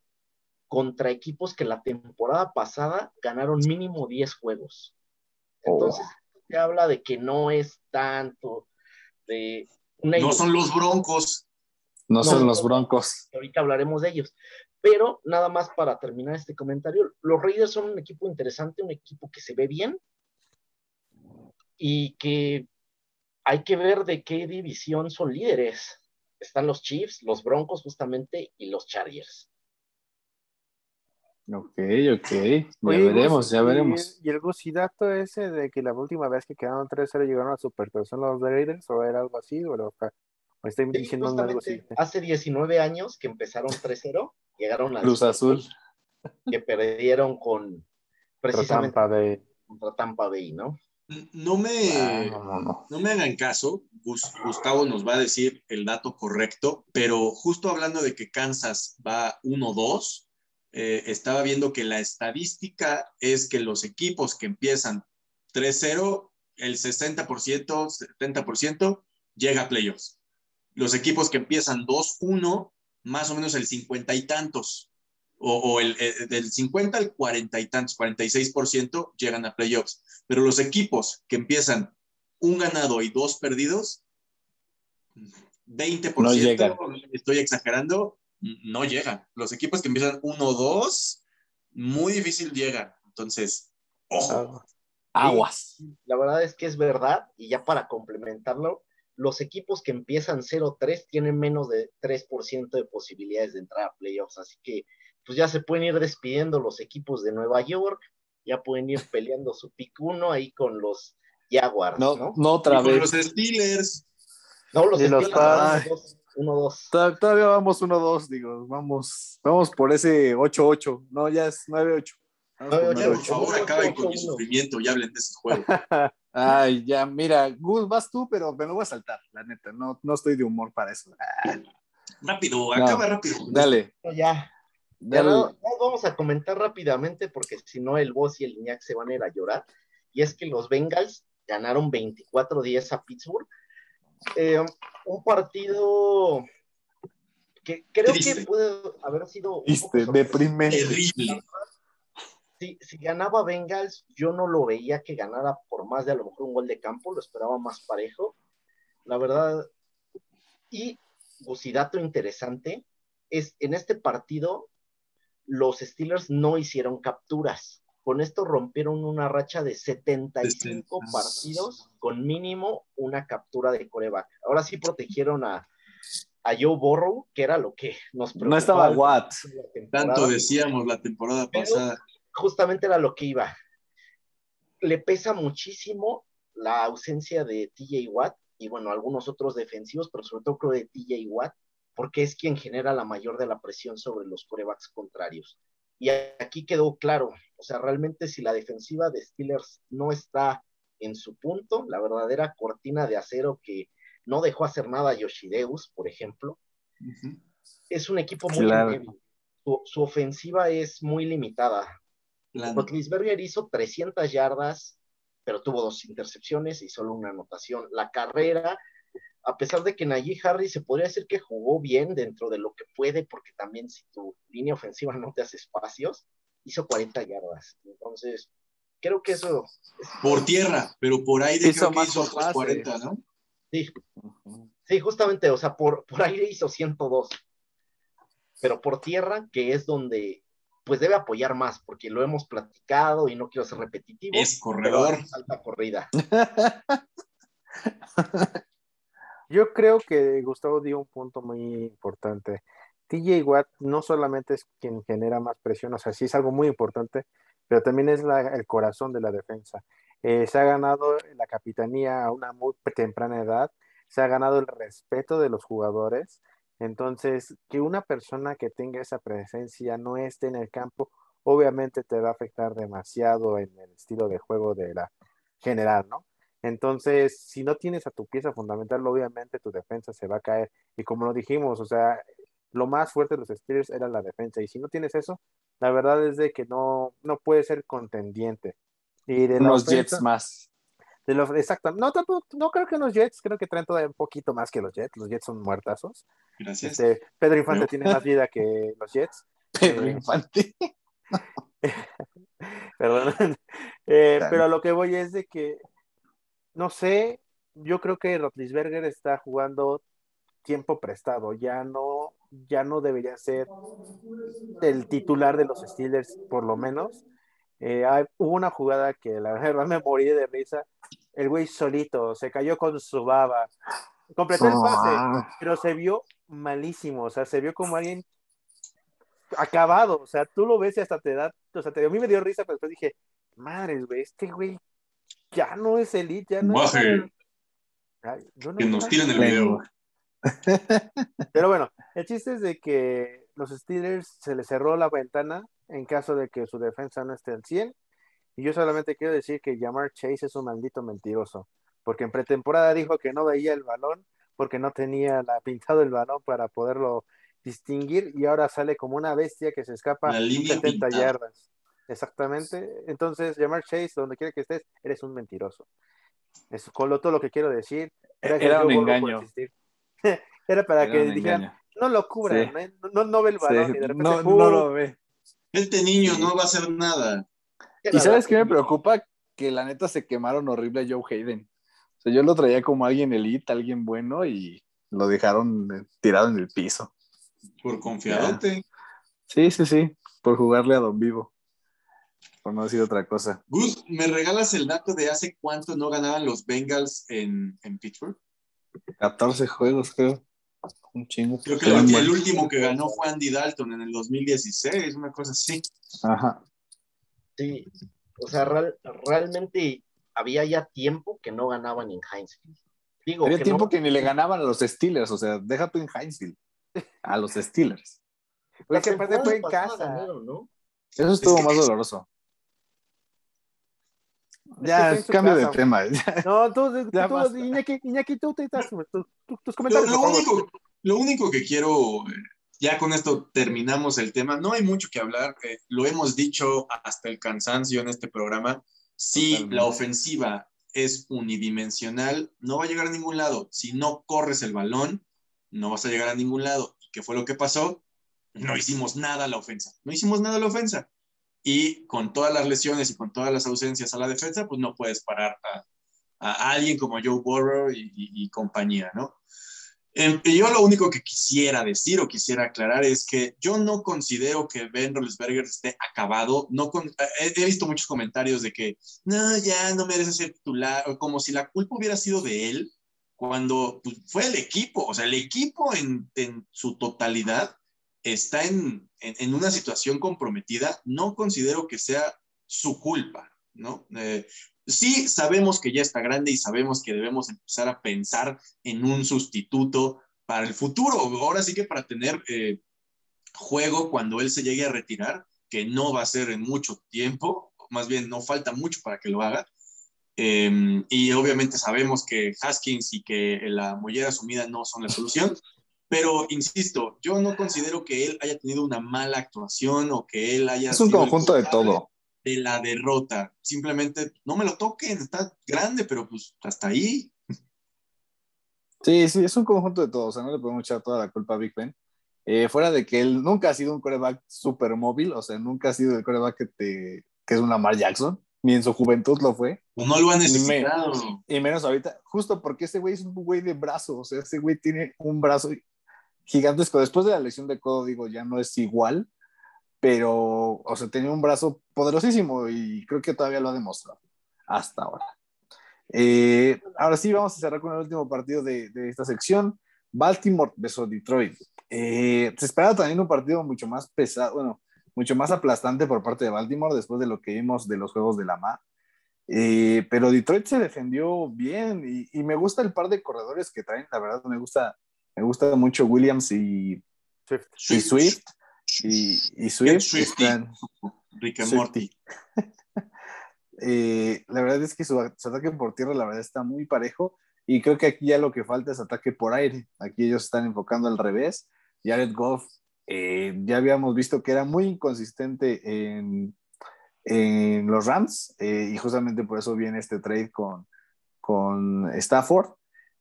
Speaker 5: contra equipos que la temporada pasada ganaron mínimo 10 juegos. Entonces, oh. te habla de que no es tanto de
Speaker 4: una No son los broncos.
Speaker 2: No, no son los broncos.
Speaker 5: Ahorita hablaremos de ellos. Pero nada más para terminar este comentario, los Raiders son un equipo interesante, un equipo que se ve bien, y que hay que ver de qué división son líderes. Están los Chiefs, los Broncos justamente y los Chargers.
Speaker 2: Ok, ok. Ya veremos, ya veremos.
Speaker 3: ¿Y el gocidato ese de que la última vez que quedaron 3-0 llegaron a Super son los Raiders o era algo así? ¿O, lo, o estoy diciendo algo así?
Speaker 5: Hace 19 años que empezaron 3-0, llegaron a
Speaker 2: Cruz Azul.
Speaker 5: Que perdieron con
Speaker 3: precisamente Tampa Bay.
Speaker 5: contra Tampa Bay, ¿no?
Speaker 4: No me, ah, no, no, no. me hagan caso, Gustavo nos va a decir el dato correcto, pero justo hablando de que Kansas va 1-2, eh, estaba viendo que la estadística es que los equipos que empiezan 3-0, el 60%, 70% llega a playoffs. Los equipos que empiezan 2-1, más o menos el 50 y tantos, o, el, eh, del 50 al 40 y tantos, 46% llegan a playoffs. Pero los equipos que empiezan un ganado y dos perdidos, 20%, estoy exagerando, no llegan. Los equipos que empiezan 1-2, muy difícil llegan. Entonces, ojo.
Speaker 2: Aguas.
Speaker 5: La verdad es que es verdad, y ya para complementarlo, los equipos que empiezan 0-3 tienen menos de 3% de posibilidades de entrar a playoffs, así que pues ya se pueden ir despidiendo los equipos de Nueva York, ya pueden ir peleando su pick 1 ahí con los Jaguars, ¿no?
Speaker 2: No, otra vez.
Speaker 4: Con los Steelers.
Speaker 5: No, los Steelers. 1-2.
Speaker 2: Todavía vamos 1-2, digo, vamos, vamos por ese 8-8. No, ya es 9-8.
Speaker 4: Por favor, acaben con mi sufrimiento y hablen de ese juego.
Speaker 2: Ay, ya, mira, Gus, vas tú, pero me lo voy a saltar, la neta. No, no estoy de humor para eso.
Speaker 4: Rápido, acaba rápido.
Speaker 2: Dale.
Speaker 5: Ya. Ya vamos a comentar rápidamente porque si no el boss y el Iñak se van a ir a llorar. Y es que los Bengals ganaron 24-10 a Pittsburgh. Eh, un partido que creo que puede haber sido
Speaker 2: un deprimente.
Speaker 4: Terrible.
Speaker 5: Si, si, ganaba Bengals, yo no lo veía que ganara por más de a lo mejor un gol de campo, lo esperaba más parejo. La verdad, y Gusidato interesante, es en este partido los Steelers no hicieron capturas. Con esto rompieron una racha de 75 partidos con mínimo una captura de coreback. Ahora sí protegieron a, a Joe Burrow, que era lo que nos
Speaker 2: preocupaba. No estaba Watt.
Speaker 4: Tanto decíamos la temporada pasada.
Speaker 5: Justamente era lo que iba. Le pesa muchísimo la ausencia de TJ Watt y bueno, algunos otros defensivos, pero sobre todo creo de TJ Watt, porque es quien genera la mayor de la presión sobre los corebacks contrarios. Y aquí quedó claro, o sea, realmente si la defensiva de Steelers no está en su punto, la verdadera cortina de acero que no dejó hacer nada a Yoshideus, por ejemplo, es un equipo muy su, ofensiva es muy limitada. Rotlisberger hizo 300 yardas, pero tuvo dos intercepciones y solo una anotación. La carrera a pesar de que Najee Harris se podría decir que jugó bien dentro de lo que puede, porque también si tu línea ofensiva no te hace espacios, hizo 40 yardas. Entonces, creo que eso...
Speaker 4: Por tierra, pero por aire hizo más hizo 40, ¿no?
Speaker 5: Sí. Sí, justamente, o sea, por, por aire hizo 102. Pero por tierra, que es donde pues debe apoyar más, porque lo hemos platicado y no quiero ser repetitivo.
Speaker 4: Es corredor.
Speaker 5: Alta corrida.
Speaker 3: Yo creo que Gustavo dio un punto muy importante. TJ Watt no solamente es quien genera más presión, o sea, sí es algo muy importante, pero también es el corazón de la defensa. Eh, se ha ganado la capitanía a una muy temprana edad, se ha ganado el respeto de los jugadores. Entonces, que una persona que tenga esa presencia no esté en el campo, obviamente te va a afectar demasiado en el estilo de juego de la general, ¿no? Entonces, si no tienes a tu pieza fundamental, obviamente tu defensa se va a caer. Y como lo dijimos, o sea, lo más fuerte de los Steelers era la defensa. Y si no tienes eso, la verdad es de que no, no puede ser contendiente. Y de
Speaker 2: los Jets más.
Speaker 3: De los, exacto. No, no creo que los Jets, creo que traen todavía un poquito más que los Jets. Los Jets son muertazos.
Speaker 4: Gracias.
Speaker 3: Este, Pedro Infante tiene más vida que los Jets.
Speaker 2: Pedro eh, Infante.
Speaker 3: Perdón. Eh, pero lo que voy es de que no sé, yo creo que Rotlisberger está jugando tiempo prestado, ya no, ya no debería ser el titular de los Steelers, por lo menos. Eh, hubo una jugada que la verdad me morí de risa, el güey solito, se cayó con su baba. Completó el pase, pero se vio malísimo, o sea, se vio como alguien acabado, o sea, tú lo ves y hasta te da, o sea, te, a mí me dio risa, pero después dije, madres, güey, este güey ya no es elite, ya no es...
Speaker 4: Ay, no que nos tiren el video.
Speaker 3: Pero bueno, el chiste es de que los Steelers se les cerró la ventana en caso de que su defensa no esté al 100. Y yo solamente quiero decir que Jamar Chase es un maldito mentiroso, porque en pretemporada dijo que no veía el balón porque no tenía la, pintado el balón para poderlo distinguir y ahora sale como una bestia que se escapa
Speaker 4: la 70
Speaker 3: yardas. Exactamente. Entonces, Jamar Chase, donde quiera que estés, eres un mentiroso. Es con lo, todo lo que quiero decir.
Speaker 2: Era, un engaño.
Speaker 3: Era para que dijeran, no lo cubran, ¿eh? no, no, ve el balón. y de repente,
Speaker 2: no, no lo ve.
Speaker 4: Este niño no va a hacer nada.
Speaker 2: ¿Y sabes qué me preocupa? Que la neta se quemaron horrible a Joe Hayden. O sea, yo lo traía como alguien elite, alguien bueno, y lo dejaron eh, tirado en el piso.
Speaker 4: Por confiadote.
Speaker 2: Sí, sí, sí. Por jugarle a Don Vivo. Por no decir otra cosa.
Speaker 4: Gus, ¿me regalas el dato de hace cuánto no ganaban los Bengals en, en Pittsburgh?
Speaker 2: 14 juegos, creo. Un chingo.
Speaker 4: Creo que el, último que ganó fue Andy Dalton en el 2016, una cosa así.
Speaker 2: Ajá.
Speaker 5: Sí, o sea, realmente había ya tiempo que no ganaban en Hinesfield.
Speaker 2: Digo, había tiempo que ni le ganaban a los Steelers, o sea, deja tú en Hinesfield, a los Steelers.
Speaker 3: Porque aparte fue en casa.
Speaker 2: Eso estuvo más doloroso. Ya, cambio de tema.
Speaker 3: No, tú, tú Iñaki, Iñaki, tú, te tus comentarios.
Speaker 4: Lo, único, lo, único, que quiero, ya con esto terminamos el tema, no hay mucho que hablar, eh, lo hemos dicho hasta el cansancio en este programa, si la ofensiva es unidimensional, no va a llegar a ningún lado. Si no corres el balón, no vas a llegar a ningún lado. ¿Y qué fue lo que pasó? No hicimos nada a la ofensa. No hicimos nada a la ofensa y con todas las lesiones y con todas las ausencias a la defensa, pues no puedes parar a, alguien como Joe Burrow y, compañía, ¿no? Em, yo lo único que quisiera decir o quisiera aclarar es que yo no considero que Ben Roethlisberger esté acabado. No he, visto muchos comentarios de que no, ya no merece ser titular, como si la culpa hubiera sido de él, cuando pues, fue el equipo, o sea, el equipo en, en su totalidad está en, una situación comprometida, no considero que sea su culpa, ¿no? Eh, sí sabemos que ya está grande y sabemos que debemos empezar a pensar en un sustituto para el futuro, ahora sí que para tener eh, juego cuando él se llegue a retirar, que no va a ser en mucho tiempo, más bien no falta mucho para que lo haga. Em, y obviamente sabemos que Haskins y que la mollera sumida no son la solución, pero, insisto, yo no considero que él haya tenido una mala actuación o que él haya...
Speaker 2: Es un conjunto de todo.
Speaker 4: De la derrota. Simplemente no me lo toquen, está grande, pero pues hasta ahí.
Speaker 2: Sí, sí, es un conjunto de todo. O sea, no le podemos echar toda la culpa a Big Ben. Eh, fuera de que él nunca ha sido un coreback super móvil, o sea, nunca ha sido el coreback que, te, que es un Lamar Jackson, ni en su juventud lo fue.
Speaker 4: O no lo ha necesitado.
Speaker 2: Y menos ahorita, justo porque ese güey es un güey de brazo, o sea, ese güey tiene un brazo gigantesco. Después de la lesión de codo, digo, ya no es igual, pero, o sea, tenía un brazo poderosísimo y creo que todavía lo ha demostrado hasta ahora. Eh, ahora sí, vamos a cerrar con el último partido de, esta sección. Baltimore versus Detroit. Eh, se esperaba también un partido mucho más pesado, bueno, mucho más aplastante por parte de Baltimore después de lo que vimos de los juegos de la MA. Eh, pero Detroit se defendió bien y, y, me gusta el par de corredores que traen, la verdad me gusta me gusta mucho Williams y Swift. Y Swift. Y, Swift. Están,
Speaker 4: Rick and Morty.
Speaker 2: Eh, la verdad es que su, ataque por tierra, la verdad, está muy parejo. Y creo que aquí ya lo que falta es ataque por aire. Aquí ellos están enfocando al revés. Jared Goff, eh, ya habíamos visto que era muy inconsistente en, en los Rams. Eh, y justamente por eso viene este trade con, con Stafford.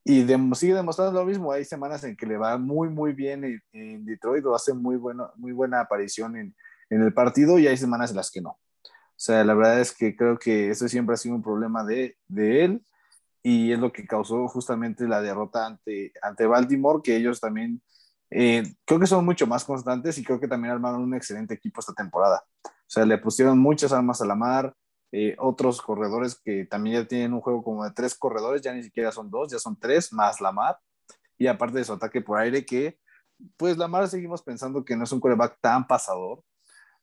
Speaker 2: Y sigue demostrando lo mismo. Hay semanas en que le va muy, muy bien en, Detroit o hace muy, bueno, muy buena aparición en, en, el partido y hay semanas en las que no. O sea, la verdad es que creo que eso siempre ha sido un problema de, de él y es lo que causó justamente la derrota ante, ante Baltimore, que ellos también eh, creo que son mucho más constantes y creo que también armaron un excelente equipo esta temporada. O sea, le pusieron muchas armas a la mar, eh, otros corredores que también ya tienen un juego como de tres corredores, ya ni siquiera son dos, ya son tres, más Lamar. Y aparte de su ataque por aire, que pues Lamar seguimos pensando que no es un coreback tan pasador,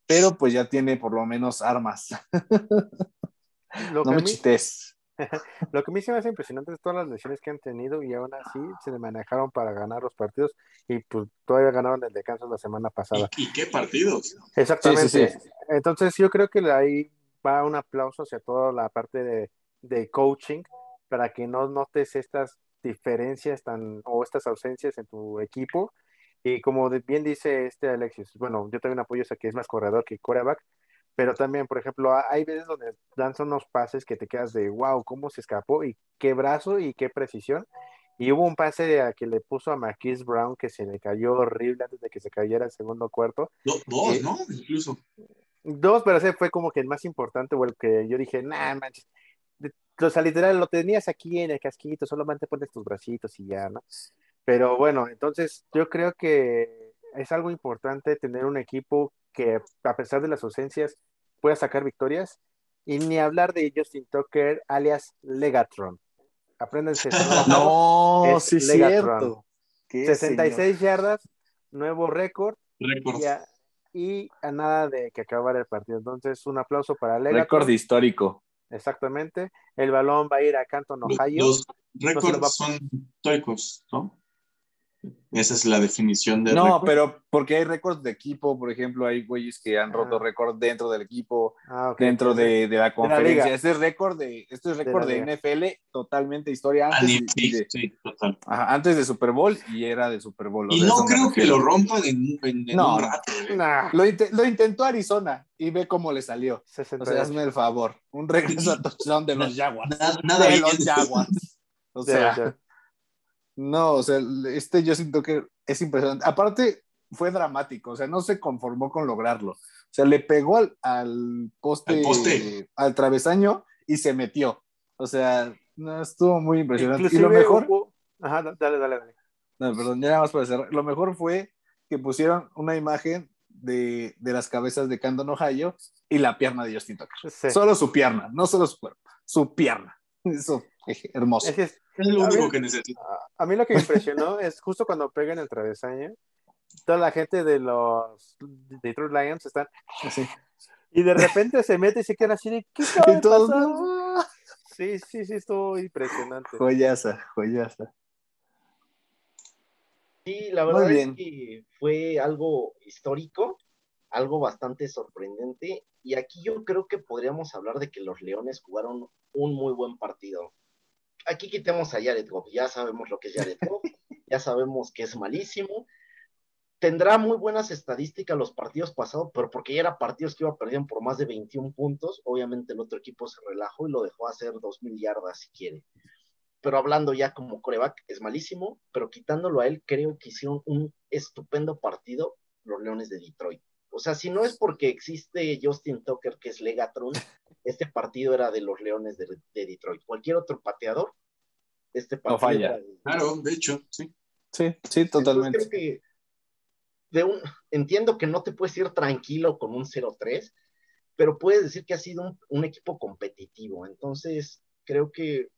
Speaker 2: pero pues ya tiene por lo menos armas.
Speaker 3: Lo,
Speaker 2: no me
Speaker 3: a mí,
Speaker 2: chites.
Speaker 3: lo que a mí se me hace impresionante es todas las lesiones que han tenido y aún así se manejaron para ganar los partidos y pues todavía ganaron el descanso la semana pasada.
Speaker 4: ¿Y, y qué partidos?
Speaker 3: Exactamente.
Speaker 2: Sí, sí, sí.
Speaker 3: Entonces yo creo que ahí va un aplauso hacia toda la parte de, de coaching para que no notes estas diferencias tan o estas ausencias en tu equipo. Y como bien dice este Alexis, bueno, yo también apoyo a que es más corredor que quarterback, pero también, por ejemplo, ha- hay veces donde dan unos pases que te quedas de wow, cómo se escapó y qué brazo y qué precisión. Y hubo un pase a que le puso a Marquise Brown que se le cayó horrible antes de que se cayera el segundo cuarto.
Speaker 4: Do- dos,
Speaker 3: Sí.
Speaker 4: ¿no? Incluso.
Speaker 3: Dos, pero ese fue como que el más importante, o el que yo dije, nah, manches. De- O sea, literal, lo tenías aquí en el casquito, solamente pones tus bracitos y ya, ¿no? Pero bueno, entonces yo creo que es algo importante tener un equipo que, a pesar de las ausencias, pueda sacar victorias. Y ni hablar de Justin Tucker, alias Legatron. Nombre.
Speaker 2: No,
Speaker 3: Es
Speaker 2: sí
Speaker 3: Legatron.
Speaker 2: cierto. Qué
Speaker 3: 66 yardas, nuevo récord.
Speaker 4: Récord.
Speaker 3: Y a, y a nada de que acabar el partido. Entonces, un aplauso para. Legatron.
Speaker 2: Récord histórico.
Speaker 3: Exactamente. El balón va a ir a Canton, Ohio.
Speaker 4: los récords
Speaker 3: va-
Speaker 4: son históricos, ¿no? Esa es la definición de
Speaker 2: No, pero porque hay récords de equipo, por ejemplo, hay güeyes que han roto
Speaker 3: Ah.
Speaker 2: récord dentro del equipo,
Speaker 3: Ah,
Speaker 2: dentro de, de la conferencia. este es récord de, este es récord de. NFL, totalmente historia antes,
Speaker 4: ni-
Speaker 2: y- y
Speaker 4: sí,
Speaker 2: de,
Speaker 4: sí, total.
Speaker 2: ajá, antes de Super Bowl y era de Super Bowl.
Speaker 4: Y no creo que lo rompan en, en- en
Speaker 2: No,
Speaker 4: un
Speaker 2: no.
Speaker 4: rato. ¿eh?
Speaker 3: Nah,
Speaker 2: Lo, lo intentó Arizona y ve cómo le salió. O
Speaker 3: 68.
Speaker 2: sea, hazme el favor. Un regreso a touchdown de los Jaguars.
Speaker 4: Nada, nada
Speaker 2: de
Speaker 4: bien.
Speaker 2: los Jaguars. O sea. No, o sea, este yo siento que es impresionante. Aparte, fue dramático, o sea, no se conformó con lograrlo. O sea, le pegó al, al poste,
Speaker 4: Al poste.
Speaker 2: al travesaño y se metió. O sea, no, estuvo muy impresionante.
Speaker 3: Inclusive
Speaker 2: y lo mejor,
Speaker 3: hubo- Ajá, dale, dale, dale.
Speaker 2: no, perdón, ya nada más para cerrar. Lo mejor fue que pusieron una imagen de, de las cabezas de Canton, Ohio, y la pierna de Justin Tucker.
Speaker 3: Sí.
Speaker 2: Solo su pierna, no solo su cuerpo, su pierna. Eso, hermoso.
Speaker 3: Es que es-
Speaker 4: Es lo
Speaker 3: A
Speaker 4: único que necesito.
Speaker 3: a mí lo que me impresionó es justo cuando pegan el travesaño, toda la gente de los Detroit Lions están
Speaker 2: Así.
Speaker 3: y de repente se mete y se queda así de ¿qué acaba
Speaker 2: Y
Speaker 3: de
Speaker 2: todos,
Speaker 3: pasar?".
Speaker 2: "No".
Speaker 3: Sí, sí, sí, estuvo impresionante.
Speaker 2: Joyaza, joyaza.
Speaker 5: Sí, la
Speaker 2: Muy
Speaker 5: verdad
Speaker 2: bien.
Speaker 5: es que fue algo histórico, algo bastante sorprendente. Y aquí yo creo que podríamos hablar de que los Leones jugaron un muy buen partido. Aquí quitemos a Jared Goff, ya sabemos lo que es Jared Goff, ya sabemos que es malísimo. Tendrá muy buenas estadísticas los partidos pasados, pero porque ya era partidos que iba perdiendo por más de 21 puntos, obviamente el otro equipo se relajó y lo dejó hacer 2.000 yardas si quiere pero hablando ya como coreback, es malísimo, pero quitándolo a él, creo que hicieron un estupendo partido los Leones de Detroit. O sea, si no es porque existe Justin Tucker, que es Legatron, este partido era de los Leones de, de Detroit. Cualquier otro pateador, este partido
Speaker 2: falla.
Speaker 5: era de-
Speaker 4: Claro, de hecho, sí.
Speaker 2: Sí, sí, totalmente.
Speaker 5: creo que de un, entiendo que no te puedes ir tranquilo con un 0-3, pero puedes decir que ha sido un, un equipo competitivo. Entonces, creo que,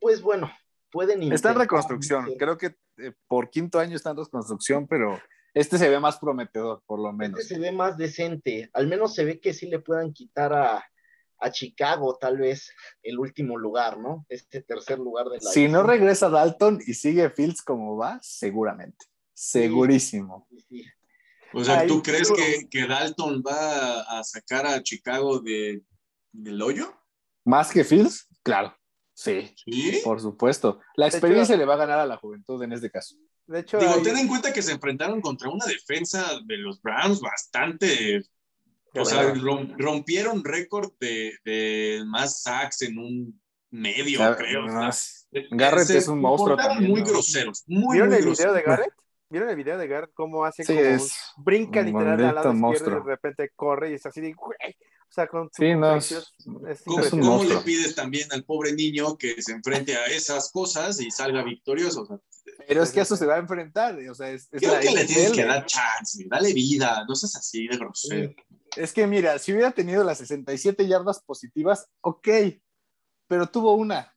Speaker 5: pues bueno, pueden
Speaker 2: Está en reconstrucción. Creo que eh, por quinto año está en reconstrucción, pero este se ve más prometedor, por lo menos.
Speaker 5: Este se ve más decente. Al menos se ve que sí le puedan quitar a, a Chicago, tal vez, el último lugar, ¿no? Este tercer lugar de la
Speaker 2: Si no regresa Dalton y sigue Fields como va, seguramente. Segurísimo.
Speaker 5: Sí, sí.
Speaker 4: O sea,
Speaker 3: Ay,
Speaker 4: ¿tú crees que, que Dalton va a sacar a Chicago de, del hoyo?
Speaker 2: ¿Más que Fields? Claro. Sí,
Speaker 4: Sí.
Speaker 2: por supuesto. La
Speaker 3: hecho-
Speaker 2: experiencia le va a ganar a la juventud en este caso.
Speaker 3: De hecho,
Speaker 4: Digo,
Speaker 3: hay-
Speaker 4: ten en cuenta que se enfrentaron contra una defensa de los Browns bastante. O sea, rompieron récord de, de más sacks en un medio,
Speaker 2: Ya,
Speaker 4: creo. o sea,
Speaker 2: más- Garrett
Speaker 4: se
Speaker 2: es un monstruo también,
Speaker 4: muy
Speaker 2: ¿no?
Speaker 4: groseros, muy,
Speaker 3: ¿Vieron
Speaker 4: muy
Speaker 3: el video de Garrett? ¿Vieron el video de Garrett? ¿Cómo hace
Speaker 2: Sí,
Speaker 3: como un-
Speaker 2: es
Speaker 3: brinca
Speaker 2: un
Speaker 3: literal al lado izquierdo y de repente corre y es así de güey? O sea, con
Speaker 2: Sí, no, es-
Speaker 3: es,
Speaker 4: ¿Cómo, cómo le pides también al pobre niño que se enfrente a esas cosas y salga victorioso? O sea,
Speaker 2: Pero es que a eso se va a enfrentar. O sea, es, es
Speaker 4: creo
Speaker 2: la
Speaker 4: que le tienes que dar chance, dale vida, no seas así de grosero.
Speaker 2: Es que mira, si hubiera tenido las 67 yardas positivas, ok, pero tuvo una.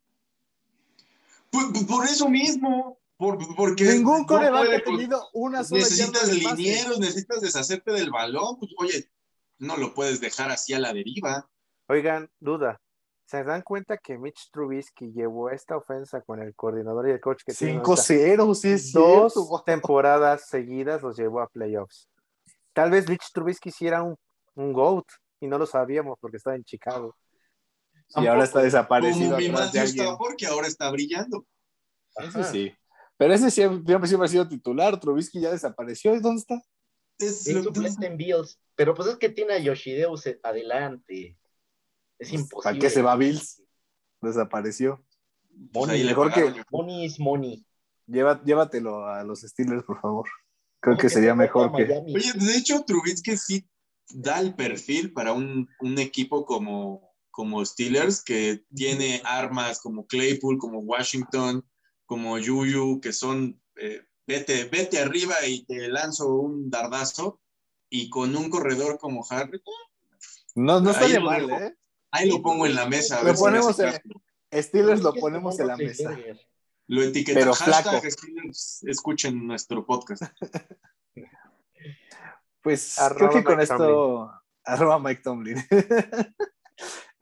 Speaker 4: Por, por eso mismo, por, porque
Speaker 2: Ningún
Speaker 4: no
Speaker 2: coreback
Speaker 4: puede,
Speaker 2: ha tenido una sola
Speaker 4: necesitas linieros, necesitas deshacerte del balón. Pues, oye, no lo puedes dejar así a la deriva.
Speaker 3: Oigan, duda. ¿Se dan cuenta que Mitch Trubisky llevó esta ofensa con el coordinador y el coach que tiene ahorita?
Speaker 2: 5-0, sí es
Speaker 3: Dos
Speaker 2: cierto.
Speaker 3: temporadas seguidas los llevó a playoffs. Tal vez Mitch Trubisky hiciera un, un GOAT y no lo sabíamos porque estaba en Chicago.
Speaker 2: Y ahora está desaparecido
Speaker 4: Como mi
Speaker 2: de alguien.
Speaker 4: Stafford, que ahora está brillando.
Speaker 5: Ajá.
Speaker 2: sí. Pero ese siempre, siempre, ha sido titular. Trubisky ya desapareció. ¿Y dónde está?
Speaker 4: Es
Speaker 5: Es
Speaker 4: lo-
Speaker 5: suplente en Bills. Pero pues es que tiene a Yoshideus adelante. Es imposible.
Speaker 2: ¿Para qué se va Bills? Desapareció.
Speaker 4: pues le
Speaker 2: mejor que-.
Speaker 5: Money is money.
Speaker 2: Lleva- llévatelo a los Steelers, por favor. Creo que sería
Speaker 5: se
Speaker 2: mejor que.
Speaker 4: Oye, de hecho, Trubisky sí da el perfil para un, un equipo como, como Steelers, que tiene armas como Claypool, como Washington, como Yuyu, que son, eh, vete, vete arriba y te lanzo un dardazo, y con un corredor como Harry,
Speaker 2: No, no estaría mal. ¿eh?
Speaker 4: Ahí lo pongo en la mesa. A
Speaker 2: Lo
Speaker 4: ver
Speaker 2: ponemos en-. Steelers lo ponemos en la mesa.
Speaker 4: Lo etiqueta
Speaker 2: Pero
Speaker 4: hashtag
Speaker 2: flaco.
Speaker 4: Steelers, escuchen nuestro podcast.
Speaker 2: Pues
Speaker 3: Arroba
Speaker 2: creo que con esto. Arroba Mike Tomlin.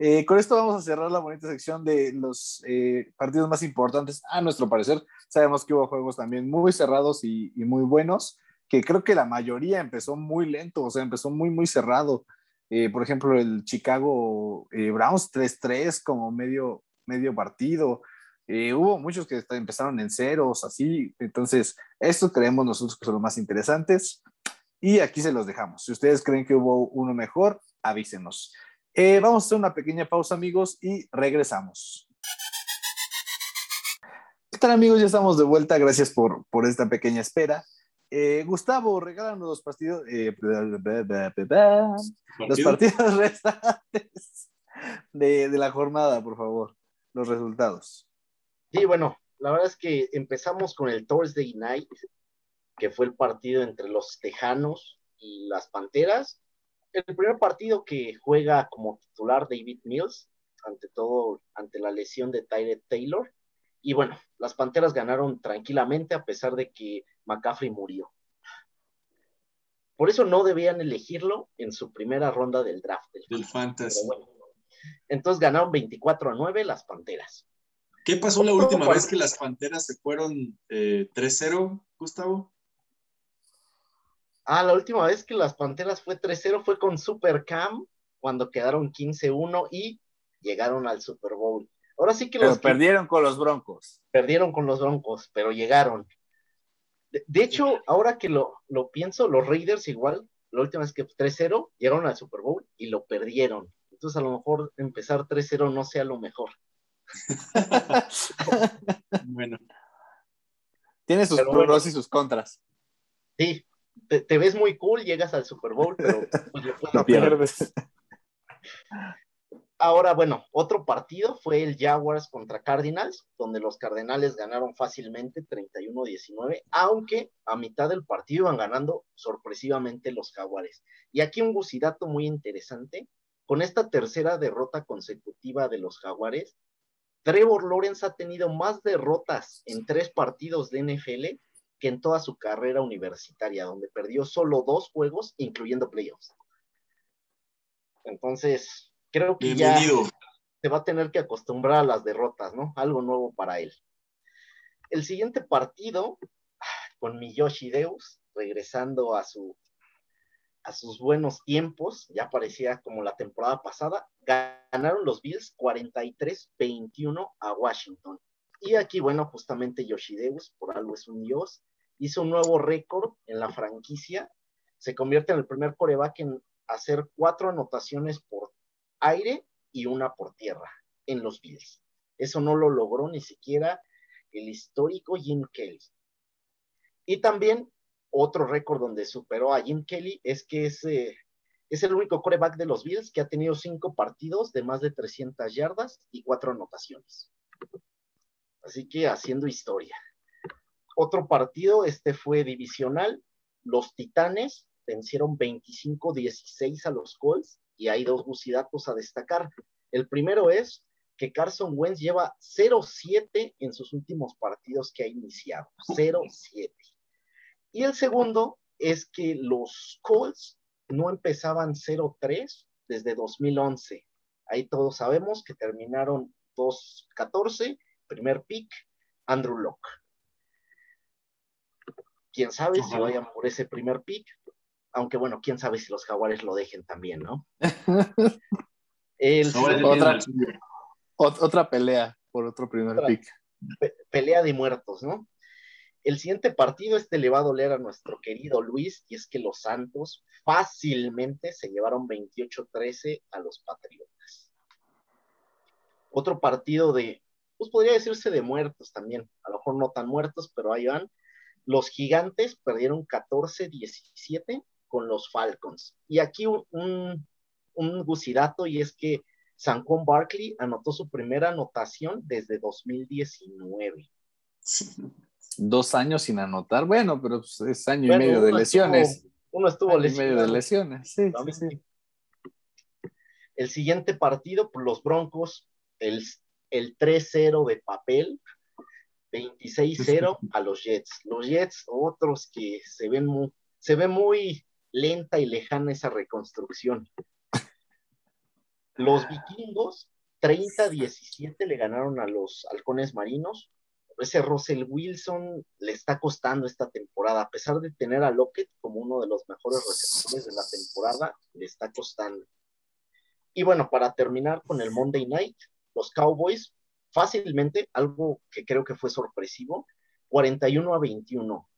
Speaker 2: Eh, con esto vamos a cerrar la bonita sección de los eh, partidos más importantes, a nuestro parecer. Sabemos que hubo juegos también muy cerrados y, y muy buenos, que creo que la mayoría empezó muy lento, o sea, empezó muy, muy cerrado. Eh, por ejemplo, el Chicago eh, Browns 3-3 como medio, medio partido. Eh, hubo muchos que empezaron en ceros, así. Entonces, esto creemos nosotros que son los más interesantes. Y aquí se los dejamos. Si ustedes creen que hubo uno mejor, avísenos. Eh, vamos a hacer una pequeña pausa, amigos, y regresamos. ¿Qué tal, amigos? Ya estamos de vuelta. Gracias por, por esta pequeña espera. Eh, Gustavo, regálanos los partidos, eh, los
Speaker 4: Partido.
Speaker 2: partidos restantes de, de la jornada, por favor. Los resultados.
Speaker 5: Sí, bueno, la verdad es que empezamos con el Thursday Night, que fue el partido entre los Tejanos y las Panteras. El primer partido que juega como titular David Mills, ante todo ante la lesión de Tyree Taylor. Y bueno, las Panteras ganaron tranquilamente a pesar de que McCaffrey murió. Por eso no debían elegirlo en su primera ronda del draft. del
Speaker 4: Del
Speaker 5: fantasy, bueno. Entonces ganaron 24 a 9 las Panteras.
Speaker 4: ¿Qué pasó la última vez que las Panteras se fueron eh, 3-0, Gustavo?
Speaker 5: Ah, la última vez que las Panteras fue 3-0 fue con Supercam, cuando quedaron 15-1 y llegaron al Super Bowl. Ahora sí que
Speaker 2: Pero
Speaker 5: los que
Speaker 2: perdieron con los Broncos.
Speaker 5: perdieron con los Broncos, pero llegaron. De, de hecho, ahora que lo, lo pienso, los Raiders igual, la última vez que 3-0, llegaron al Super Bowl y lo perdieron. Entonces, a lo mejor empezar 3-0 no sea lo mejor.
Speaker 4: Bueno,
Speaker 2: Tiene sus
Speaker 5: Pero
Speaker 2: pros
Speaker 5: bueno.
Speaker 2: y sus contras.
Speaker 5: Sí, te, te ves muy cool, llegas al Super Bowl, pero pues, lo
Speaker 2: Lo pierdes.
Speaker 5: Ahora, bueno, otro partido fue el Jaguars contra Cardinals, donde los Cardenales ganaron fácilmente 31-19, aunque a mitad del partido iban ganando sorpresivamente los Jaguares. Y aquí un gusidato muy interesante, con esta tercera derrota consecutiva de los Jaguares, Trevor Lawrence ha tenido más derrotas en tres partidos de NFL que en toda su carrera universitaria, donde perdió solo dos juegos, incluyendo playoffs. Entonces, creo que ya se va a tener que acostumbrar a las derrotas, ¿no? Algo nuevo para él. El siguiente partido, con mi Yoshi Deus, regresando a, su, a sus buenos tiempos, ya parecía como la temporada pasada, ganaron los Bills 43-21 a Washington. Y aquí, bueno, justamente Yoshideus, por algo es un dios, hizo un nuevo récord en la franquicia, se convierte en el primer coreback en hacer cuatro anotaciones por aire y una por tierra en los Bills. Eso no lo logró ni siquiera el histórico Jim Kelly. Y también otro récord donde superó a Jim Kelly es que es, eh, es el único coreback de los Bills que ha tenido cinco partidos de más de 300 yardas y cuatro anotaciones. Así que haciendo historia. Otro partido, este fue divisional. Los Titanes vencieron 25-16 a los Colts y hay dos bucidatos a destacar. El primero es que Carson Wentz lleva 0-7 en sus últimos partidos que ha iniciado. 0-7. Y el segundo es que los Colts no empezaban 0-3 desde 2011. Ahí todos sabemos que terminaron 2-14, primer pick, Andrew Locke. Quién sabe si vayan por ese primer pick, aunque bueno, quién sabe si los jaguares lo dejen también, ¿no?
Speaker 2: otra, otra, pelea por otro primer pick.
Speaker 5: pelea de muertos, ¿no? El siguiente partido, este le va a doler a nuestro querido Luis, y es que los Santos fácilmente se llevaron 28-13 a los Patriotas. Otro partido de, pues podría decirse de muertos también, a lo mejor no tan muertos, pero ahí van. Los gigantes perdieron 14-17 con los Falcons. Y aquí un, un, un gucidato, y es que Sancon Barkley anotó su primera anotación desde 2019
Speaker 2: dos años sin anotar. Bueno, pero pues, es año y medio de lesiones.
Speaker 5: uno estuvo
Speaker 2: lesionado. medio de lesiones, sí,
Speaker 5: El siguiente partido, pues, los Broncos, el, el 3-0 de papel, 26-0 a los Jets. Los Jets, otros que se ven muy, se ve muy lenta y lejana esa reconstrucción. Los vikingos, 30-17 le ganaron a los halcones marinos ese Russell Wilson le está costando esta temporada, a pesar de tener a Lockett como uno de los mejores receptores de la temporada, le está costando. Y bueno, para terminar con el Monday Night, los Cowboys fácilmente, algo que creo que fue sorpresivo, 41 a 21.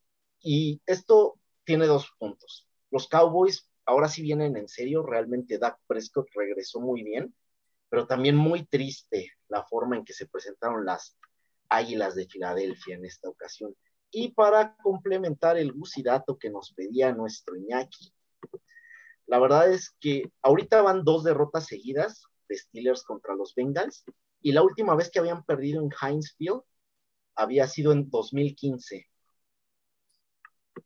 Speaker 5: Y esto tiene dos puntos. Los Cowboys ahora sí vienen en serio, realmente Dak Prescott regresó muy bien, pero también muy triste la forma en que se presentaron las Águilas de Filadelfia en esta ocasión. Y para complementar el gusidato que nos pedía nuestro Iñaki, la verdad es que ahorita van dos derrotas seguidas de Steelers contra los Bengals y la última vez que habían perdido en Heinz había sido en 2015.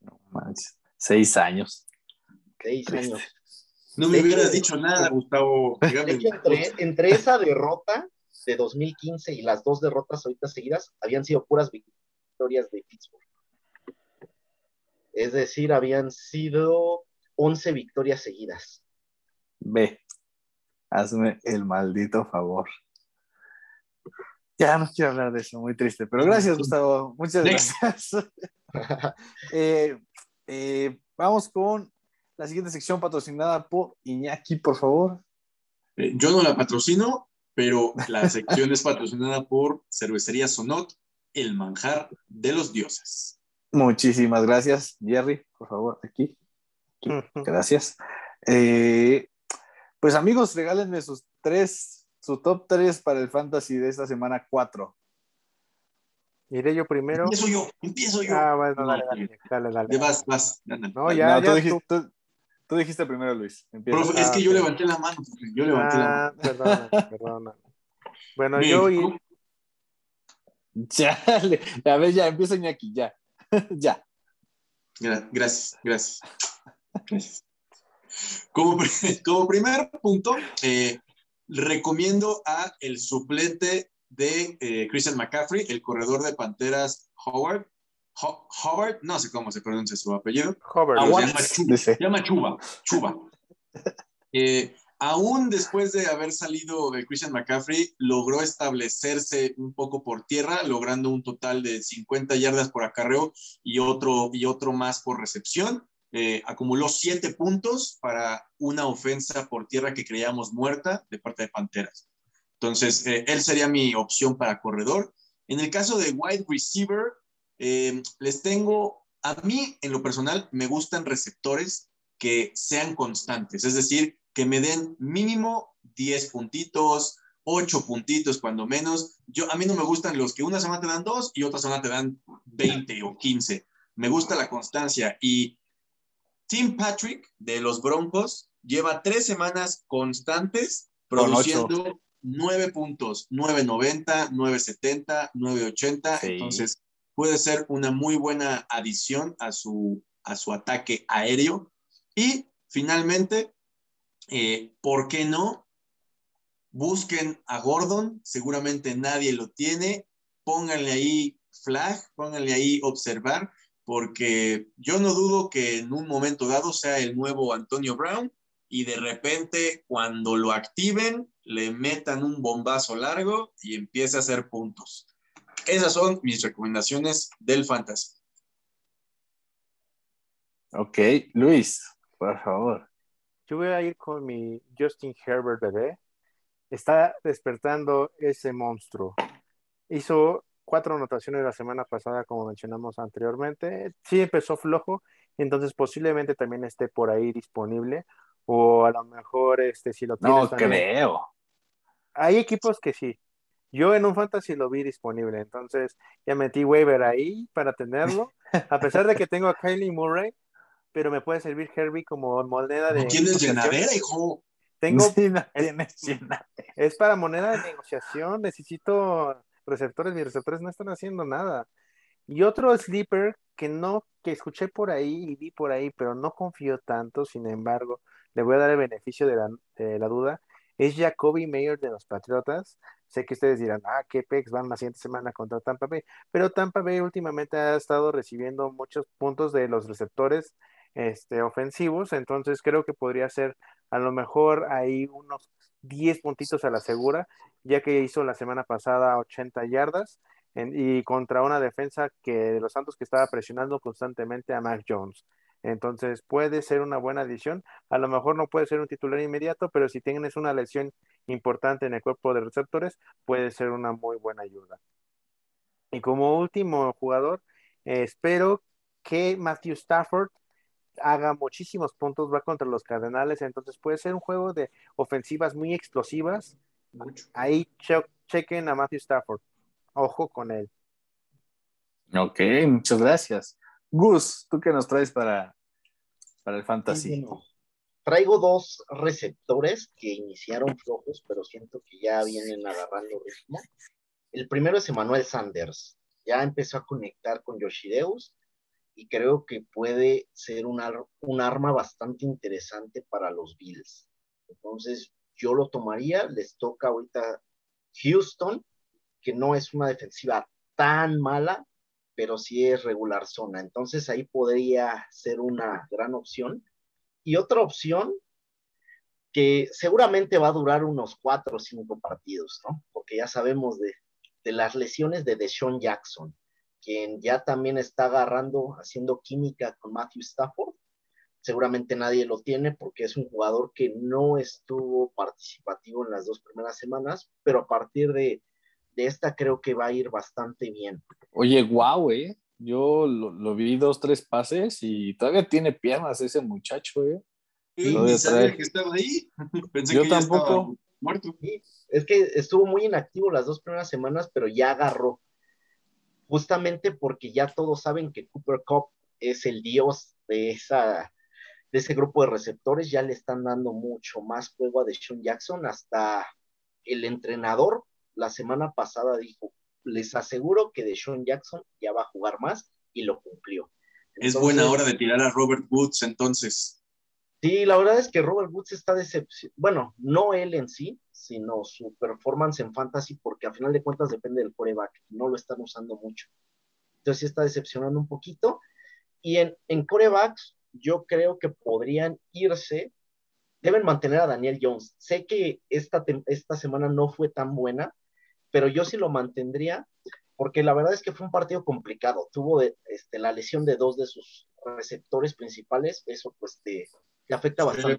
Speaker 2: No seis años.
Speaker 5: Seis años.
Speaker 4: No me hubieras dicho nada, Gustavo.
Speaker 5: entre, entre, esa derrota de 2015 y las dos derrotas ahorita seguidas habían sido puras victorias de Pittsburgh. Es decir, habían sido 11 victorias seguidas.
Speaker 2: Ve, hazme el maldito favor. Ya no quiero hablar de eso, muy triste, pero gracias, Gustavo. Muchas gracias. Eh, eh, vamos con la siguiente sección patrocinada por Iñaki, por favor.
Speaker 4: Eh, yo no la patrocino, pero la sección es patrocinada por Cervecería Sonot, el manjar de los dioses.
Speaker 2: Muchísimas gracias, Jerry, por favor, aquí. Gracias. Eh, pues amigos, regálenme sus tres, su top tres para el fantasy de esta semana cuatro.
Speaker 3: Iré yo primero.
Speaker 4: Empiezo yo, empiezo yo.
Speaker 3: Ah, bueno, dale, dale, dale,
Speaker 4: Vas, vas.
Speaker 3: No, ya, ya.
Speaker 2: Tú dijiste, Tú dijiste primero, Luis.
Speaker 4: es que yo levanté la mano. Yo levanté la mano.
Speaker 3: Ah, perdona, perdona. Bueno, yo y.
Speaker 2: Ya, a ver, ya, empieza aquí, ya. ya.
Speaker 4: Gracias, gracias. Como, como primer punto, eh, recomiendo a el suplente de eh, Christian McCaffrey, el corredor de Panteras Howard, Howard, no sé cómo se pronuncia su apellido.
Speaker 3: Howard.
Speaker 4: se llama Chuba. Chuba. Eh, aún después de haber salido de Christian McCaffrey, logró establecerse un poco por tierra, logrando un total de 50 yardas por acarreo y otro, y otro más por recepción. Eh, acumuló siete puntos para una ofensa por tierra que creíamos muerta de parte de Panteras. Entonces, eh, él sería mi opción para corredor. En el caso de wide receiver, eh, les tengo, a mí en lo personal me gustan receptores que sean constantes, es decir, que me den mínimo 10 puntitos, 8 puntitos cuando menos. Yo, a mí no me gustan los que una semana te dan 2 y otra semana te dan 20 o 15. Me gusta la constancia y Tim Patrick de los Broncos lleva tres semanas constantes produciendo 9 puntos, 9.90, 9.70, 9.80. Entonces, puede ser una muy buena adición a su, a su ataque aéreo. Y finalmente, eh, ¿por qué no? Busquen a Gordon, seguramente nadie lo tiene, pónganle ahí flag, pónganle ahí observar, porque yo no dudo que en un momento dado sea el nuevo Antonio Brown y de repente cuando lo activen le metan un bombazo largo y empiece a hacer puntos. Esas son mis recomendaciones del fantasy.
Speaker 2: Ok, Luis, por favor.
Speaker 3: Yo voy a ir con mi Justin Herbert bebé. Está despertando ese monstruo. Hizo cuatro anotaciones la semana pasada, como mencionamos anteriormente. Sí empezó flojo, entonces posiblemente también esté por ahí disponible. O a lo mejor, este, si lo tienes.
Speaker 2: No creo.
Speaker 3: Hay equipos que sí. Yo en un fantasy lo vi disponible, entonces ya metí waiver ahí para tenerlo. A pesar de que tengo a Kylie Murray, pero me puede servir Herbie como moneda de.
Speaker 4: ¿No tienes llenadera, hijo?
Speaker 3: Tengo.
Speaker 2: Sí, no
Speaker 3: es, es para moneda de negociación. Necesito receptores. Mis receptores no están haciendo nada. Y otro sleeper que no, que escuché por ahí y vi por ahí, pero no confío tanto. Sin embargo, le voy a dar el beneficio de la, de la duda. Es Jacoby Mayer de los Patriotas. Sé que ustedes dirán, ah, qué pex van la siguiente semana contra Tampa Bay. Pero Tampa Bay últimamente ha estado recibiendo muchos puntos de los receptores este, ofensivos, entonces creo que podría ser a lo mejor ahí unos 10 puntitos a la segura, ya que hizo la semana pasada 80 yardas y contra una defensa que de los Santos que estaba presionando constantemente a Mac Jones. Entonces puede ser una buena adición. A lo mejor no puede ser un titular inmediato, pero si tienes una lesión importante en el cuerpo de receptores, puede ser una muy buena ayuda. Y como último jugador, eh, espero que Matthew Stafford haga muchísimos puntos, va contra los Cardenales, entonces puede ser un juego de ofensivas muy explosivas.
Speaker 4: Mucho.
Speaker 3: Ahí che chequen a Matthew Stafford. Ojo con él.
Speaker 2: Ok, muchas gracias. Gus, ¿tú qué nos traes para, para el fantasy?
Speaker 5: Traigo dos receptores que iniciaron flojos, pero siento que ya vienen agarrando ritmo. El primero es Emmanuel Sanders. Ya empezó a conectar con Yoshideus y creo que puede ser un, un arma bastante interesante para los Bills. Entonces, yo lo tomaría. Les toca ahorita Houston, que no es una defensiva tan mala, pero sí es regular zona. Entonces ahí podría ser una gran opción. Y otra opción que seguramente va a durar unos cuatro o cinco partidos, ¿no? Porque ya sabemos de, de las lesiones de Deshaun Jackson, quien ya también está agarrando, haciendo química con Matthew Stafford. Seguramente nadie lo tiene porque es un jugador que no estuvo participativo en las dos primeras semanas, pero a partir de, de esta creo que va a ir bastante bien.
Speaker 2: Oye, guau, eh. Yo lo, lo, vi dos, tres pases y todavía tiene piernas ese muchacho, eh.
Speaker 4: Sí, ni sabía que estaba ahí. Pensé
Speaker 2: Yo
Speaker 4: que
Speaker 2: tampoco.
Speaker 4: estaba muerto.
Speaker 5: Sí, es que estuvo muy inactivo las dos primeras semanas, pero ya agarró. Justamente porque ya todos saben que Cooper Cup es el dios de, esa, de ese grupo de receptores, ya le están dando mucho más juego a Deshaun Jackson, hasta el entrenador la semana pasada dijo, les aseguro que Deshaun Jackson ya va a jugar más y lo cumplió.
Speaker 4: Entonces, es buena hora de tirar a Robert Woods entonces.
Speaker 5: Sí, la verdad es que Robert Woods está decepcionado, bueno, no él en sí, sino su performance en fantasy, porque a final de cuentas depende del coreback, no lo están usando mucho. Entonces sí está decepcionando un poquito. Y en, en corebacks, yo creo que podrían irse, deben mantener a Daniel Jones. Sé que esta, esta semana no fue tan buena, pero yo sí lo mantendría, porque la verdad es que fue un partido complicado. Tuvo de, este, la lesión de dos de sus receptores principales, eso pues te, te afecta bastante.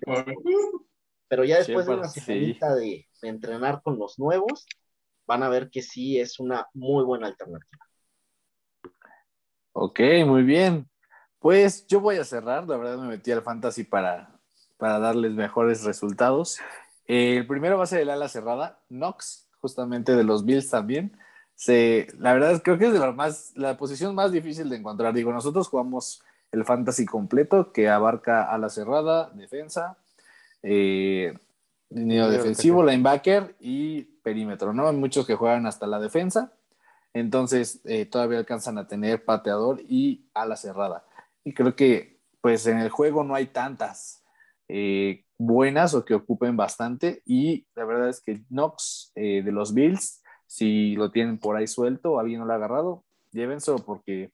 Speaker 5: Pero ya después de una semanita sí. de, de, entrenar con los nuevos, van a ver que sí es una muy buena alternativa.
Speaker 2: Ok, muy bien. Pues yo voy a cerrar, la verdad me metí al fantasy para, para darles mejores resultados. El primero va a ser el ala cerrada, Knox, justamente de los Bills también. Se, la verdad creo que es de la, más, la posición más difícil de encontrar. Digo, nosotros jugamos el fantasy completo que abarca ala cerrada, defensa, eh, línea defensivo, linebacker y perímetro, ¿no? Hay muchos que juegan hasta la defensa, entonces eh, todavía alcanzan a tener pateador y ala cerrada. Y creo que pues en el juego no hay tantas eh, buenas o que ocupen bastante. Y la verdad es que Knox eh, de los Bills, si lo tienen por ahí suelto, alguien no lo ha agarrado, llévense porque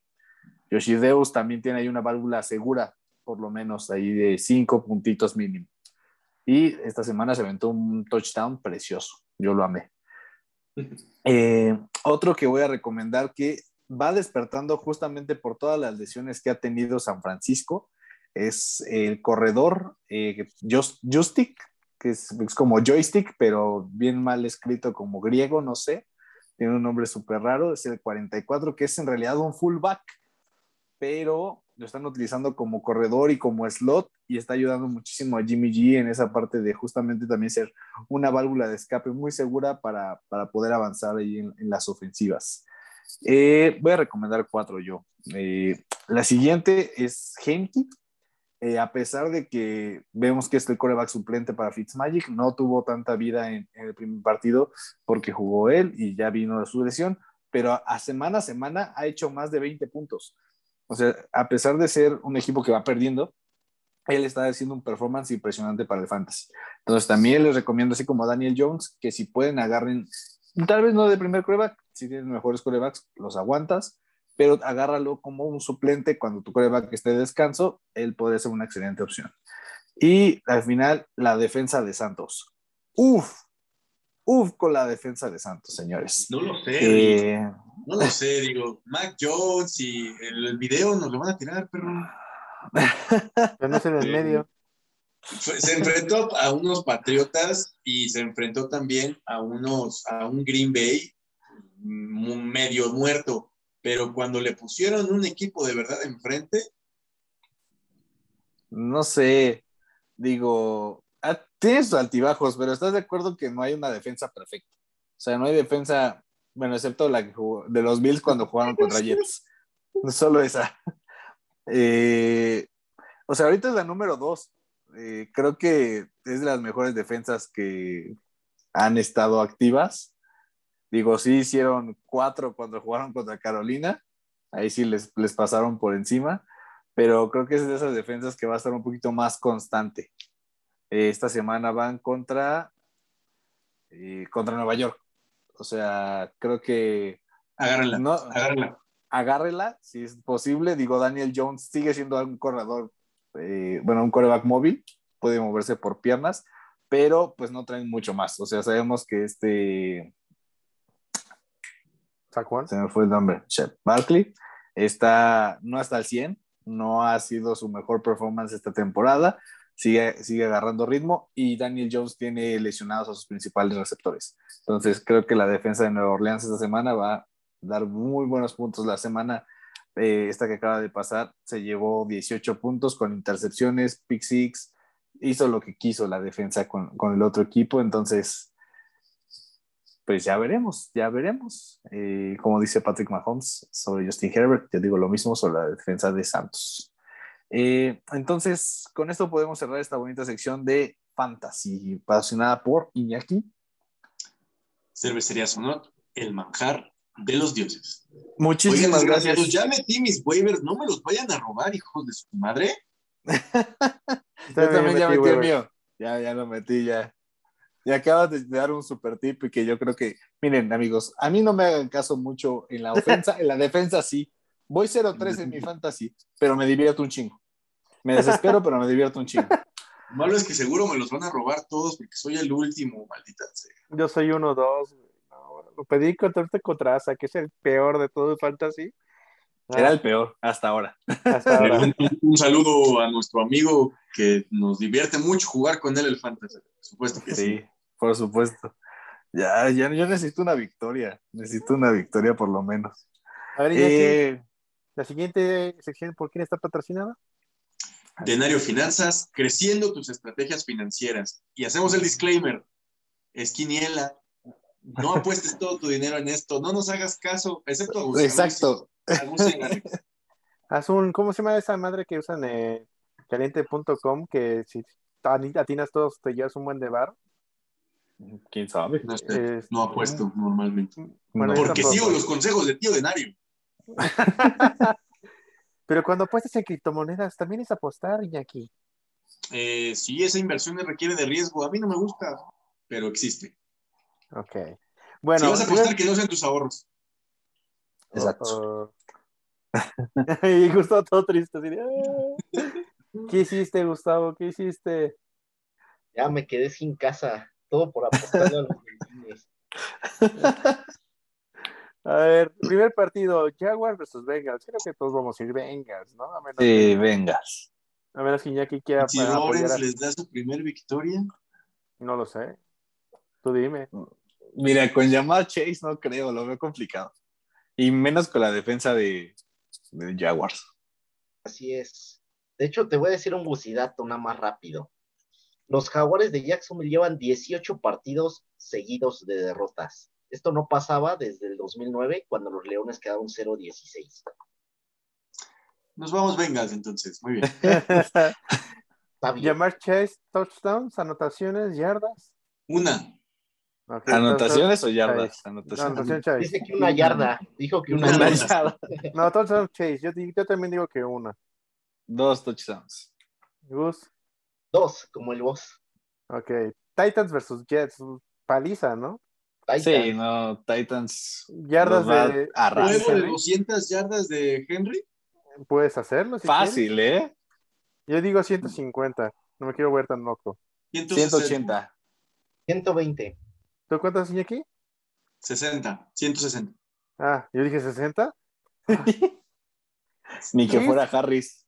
Speaker 2: Yoshideus también tiene ahí una válvula segura, por lo menos ahí de cinco puntitos mínimo. Y esta semana se aventó un touchdown precioso. Yo lo amé. Eh, otro que voy a recomendar que va despertando justamente por todas las lesiones que ha tenido San Francisco es el corredor eh, Justic, que es, como joystick, pero bien mal escrito como griego, no sé. Tiene un nombre súper raro, es el 44, que es en realidad un fullback, pero lo están utilizando como corredor y como slot y está ayudando muchísimo a Jimmy G en esa parte de justamente también ser una válvula de escape muy segura para, poder avanzar ahí en, las ofensivas. Eh, voy a recomendar cuatro yo. Eh, la siguiente es Henke. Eh, a pesar de que vemos que es el coreback suplente para Fitzmagic, no tuvo tanta vida en, el primer partido porque jugó él y ya vino su lesión, pero a semana a semana ha hecho más de 20 puntos. O sea, a pesar de ser un equipo que va perdiendo, él está haciendo un performance impresionante para el fantasy. Entonces también les recomiendo, así como a Daniel Jones, que si pueden agarren, tal vez no de primer coreback, si tienes mejores corebacks, los aguantas, pero agárralo como un suplente cuando tu coreback esté de descanso, él puede ser una excelente opción. Y al final, la defensa de Santos. Uf, uf con la defensa de Santos, señores.
Speaker 4: No lo sé. Eh, no lo sé, digo, Mac Jones y el, video nos lo van a tirar, pero.
Speaker 3: Pero no se en el medio.
Speaker 4: Se enfrentó a unos Patriotas y se enfrentó también a unos, a un Green Bay medio muerto. Pero cuando le pusieron un equipo de verdad enfrente.
Speaker 2: No sé, digo, ah, tienes altibajos, pero ¿estás de acuerdo que no hay una defensa perfecta? O sea, no hay defensa bueno, excepto la que jugó, de los Bills cuando jugaron contra Jets. Solo esa. Eh, o sea, ahorita es la número dos. Eh, creo que es de las mejores defensas que han estado activas. Digo, sí hicieron cuatro cuando jugaron contra Carolina. Ahí sí les, les pasaron por encima. Pero creo que es de esas defensas que va a estar un poquito más constante. Eh, esta semana van contra, contra Nueva York. O sea, creo que.
Speaker 4: Agárrenla. No,
Speaker 2: agárrenla. si es posible. Digo, Daniel Jones sigue siendo un corredor, eh, bueno, un coreback móvil, puede moverse por piernas, pero pues no traen mucho más. O sea, sabemos que este.
Speaker 3: Saquon.
Speaker 2: Se me fue el nombre. Shep Barkley. Está, no hasta el 100, no ha sido su mejor performance esta temporada, sigue, sigue agarrando ritmo y Daniel Jones tiene lesionados a sus principales receptores. Entonces creo que la defensa de Nueva Orleans esta semana va a dar muy buenos puntos. La semana eh, esta que acaba de pasar se llevó 18 puntos con intercepciones, pick six, hizo lo que quiso la defensa con, con el otro equipo. Entonces, pues ya veremos, ya veremos. Eh, como dice Patrick Mahomes sobre Justin Herbert, yo digo lo mismo sobre la defensa de Santos. Eh, entonces, con esto podemos cerrar esta bonita sección de Fantasy, patrocinada por Iñaki.
Speaker 4: Cervecería Sonot, el manjar de los dioses.
Speaker 2: Muchísimas gracias.
Speaker 4: Ya metí mis waivers, no me los vayan a robar, hijos de su madre.
Speaker 2: Yo también ya metí el mío. Ya, ya lo metí, ya. Y acabas de dar un super tip y que yo creo que, miren, amigos, a mí no me hagan caso mucho en la ofensa, en la defensa sí, Voy 0-3 en mi fantasy, pero me divierto un chingo. Me desespero, pero me divierto un chingo.
Speaker 4: Malo es que seguro me los van a robar todos porque soy el último, maldita sea.
Speaker 3: Yo soy 1-2. lo pedí contra este Contrasa, que es el peor de todo el fantasy.
Speaker 2: Era el peor hasta ahora.
Speaker 4: Un, saludo a nuestro amigo que nos divierte mucho jugar con él el fantasy. Por supuesto que sí. Sí,
Speaker 2: por supuesto. Ya, ya, yo necesito una victoria. Necesito una victoria por lo menos.
Speaker 3: A ver, eh, la siguiente sección, ¿por quién está patrocinada?
Speaker 4: Denario Finanzas, creciendo tus estrategias financieras. Y hacemos el disclaimer, es quiniela, no apuestes todo tu dinero en esto, no nos hagas caso, excepto a
Speaker 2: Exacto.
Speaker 3: Haz un, ¿cómo se llama esa madre que usan eh, caliente.com? Que si atinas todos te llevas un buen de bar.
Speaker 2: ¿Quién sabe?
Speaker 4: No, apuesto normalmente. Porque sigo los consejos de tío Denario.
Speaker 3: Pero cuando apuestas en criptomonedas, también es apostar, Iñaki.
Speaker 4: Eh, sí, esa inversión requiere de riesgo. A mí no me gusta, pero existe.
Speaker 3: Ok. Bueno,
Speaker 4: si vas a apostar, que no sean tus ahorros.
Speaker 2: Exacto.
Speaker 3: Uh, y Gustavo todo triste. Así de, "Ah". ¿Qué hiciste, Gustavo? ¿Qué hiciste?
Speaker 5: Ya me quedé sin casa. Todo por apostar a los delfines.
Speaker 3: A ver, primer partido, Jaguars versus Bengals. Creo que todos vamos a ir Bengals, ¿no? A menos,
Speaker 2: Sí,
Speaker 3: que,
Speaker 2: vengas.
Speaker 3: a menos que Iñaki quiera
Speaker 4: Si Lawrence
Speaker 3: a-
Speaker 4: les da su primer victoria,
Speaker 3: No lo sé. Tú dime.
Speaker 2: Mira, con llamar Chase no creo, lo veo complicado. Y menos con la defensa de, de Jaguars.
Speaker 5: Así es. De hecho, te voy a decir un bucidato nada más rápido. Los Jaguares de Jacksonville llevan 18 partidos seguidos de derrotas. Esto no pasaba desde el 2009, cuando los Leones quedaron 0-16.
Speaker 4: nos vamos Bengals entonces. Muy bien.
Speaker 3: Llamar Chase, touchdowns, anotaciones, yardas.
Speaker 4: Una.
Speaker 2: ¿Anotaciones o yardas? Anotaciones.
Speaker 3: Anotación Chase.
Speaker 5: Dice que una yarda. Dijo que una
Speaker 4: Una
Speaker 5: yarda.
Speaker 3: No, touchdown Chase. Yo, también digo que una.
Speaker 2: Dos touchdowns.
Speaker 3: Gus.
Speaker 5: Dos, como el boss.
Speaker 3: Ok. Titans versus Jets. Paliza, ¿no?
Speaker 5: Titans.
Speaker 2: Sí, no, Titans.
Speaker 3: Yardas de.
Speaker 4: Luego de
Speaker 3: ¿eh?
Speaker 4: 200 yardas de Henry.
Speaker 3: Puedes hacerlo. si quieres.
Speaker 2: Fácil, ¿eh?
Speaker 3: Yo digo 150. No me quiero ver tan loco.
Speaker 4: 160,
Speaker 2: 180.
Speaker 5: 120.
Speaker 3: ¿Tú cuántas aquí?
Speaker 4: 60. 160.
Speaker 3: Ah, yo dije 60.
Speaker 2: Ni que fuera Harris.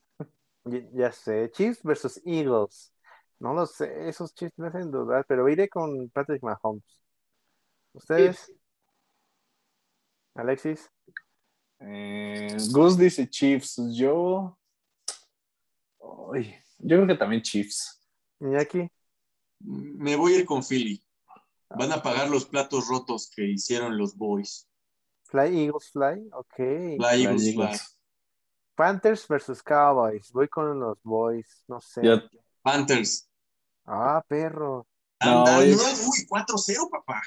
Speaker 3: Ya, ya sé. Chiefs versus Eagles. No lo sé. Esos Chiefs me hacen dudar, pero iré con Patrick Mahomes. ¿Ustedes? Alexis.
Speaker 2: Eh, Gus dice Chiefs. Yo. Ay, yo creo que también Chiefs.
Speaker 3: Iñaki.
Speaker 4: Me voy a ir con Philly. Van a pagar los platos rotos que hicieron los boys.
Speaker 3: Fly Eagles Fly. Ok.
Speaker 4: La Eagles,
Speaker 2: Eagles.
Speaker 4: fly.
Speaker 3: Panthers versus Cowboys. Voy con los Boys. No sé.
Speaker 4: Panthers.
Speaker 3: Ah, perro.
Speaker 2: No,
Speaker 4: Anda, no, uy, 4-0, papá.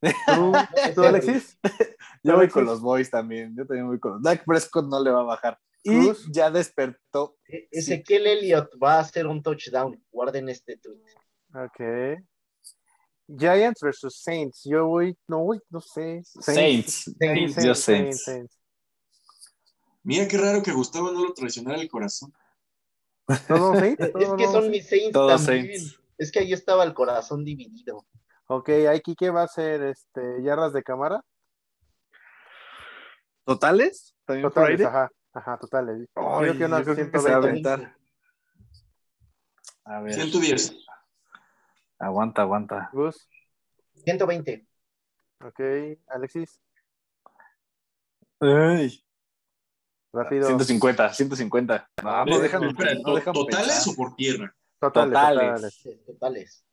Speaker 3: ¿Tú, tú, Alexis?
Speaker 2: Yo voy con los boys también. Yo también voy con los. Dak Prescott no le va a bajar. Y
Speaker 3: Cruz.
Speaker 2: ya despertó.
Speaker 5: E- Ezequiel Elliott va a hacer un touchdown. Guarden este tweet.
Speaker 3: Ok. Giants versus Saints. Yo voy, no voy, no sé.
Speaker 2: Saints.
Speaker 5: Saints.
Speaker 2: Yo Saints.
Speaker 4: Mira qué raro que Gustavo no lo traicionara el corazón.
Speaker 3: ¿Todos vamos Saints?
Speaker 5: Es
Speaker 3: ¿Todos
Speaker 5: que son
Speaker 3: Saints?
Speaker 5: mis Saints
Speaker 2: Todos
Speaker 5: también.
Speaker 2: Saints.
Speaker 5: Es que ahí estaba el corazón dividido.
Speaker 3: Ok, aquí qué va a ser este yardas de cámara.
Speaker 2: ¿Totales? ¿También por
Speaker 3: Totales, ajá, ajá, totales.
Speaker 2: Ay,
Speaker 3: creo que unas
Speaker 2: yo creo que se va a
Speaker 3: 120.
Speaker 2: aventar. A ver.
Speaker 4: 110.
Speaker 2: Aguanta, aguanta.
Speaker 3: Gus,
Speaker 5: 120.
Speaker 3: ok, Alexis,
Speaker 2: Ay,
Speaker 3: rápido.
Speaker 2: 150, 150. No, no
Speaker 4: Eh,
Speaker 2: dejan,
Speaker 4: espera,
Speaker 2: no
Speaker 4: ¿to-
Speaker 2: dejan
Speaker 4: ¿Totales
Speaker 2: pensar.
Speaker 4: o por tierra?
Speaker 3: Totales,
Speaker 2: totales.
Speaker 3: totales.
Speaker 5: Totales.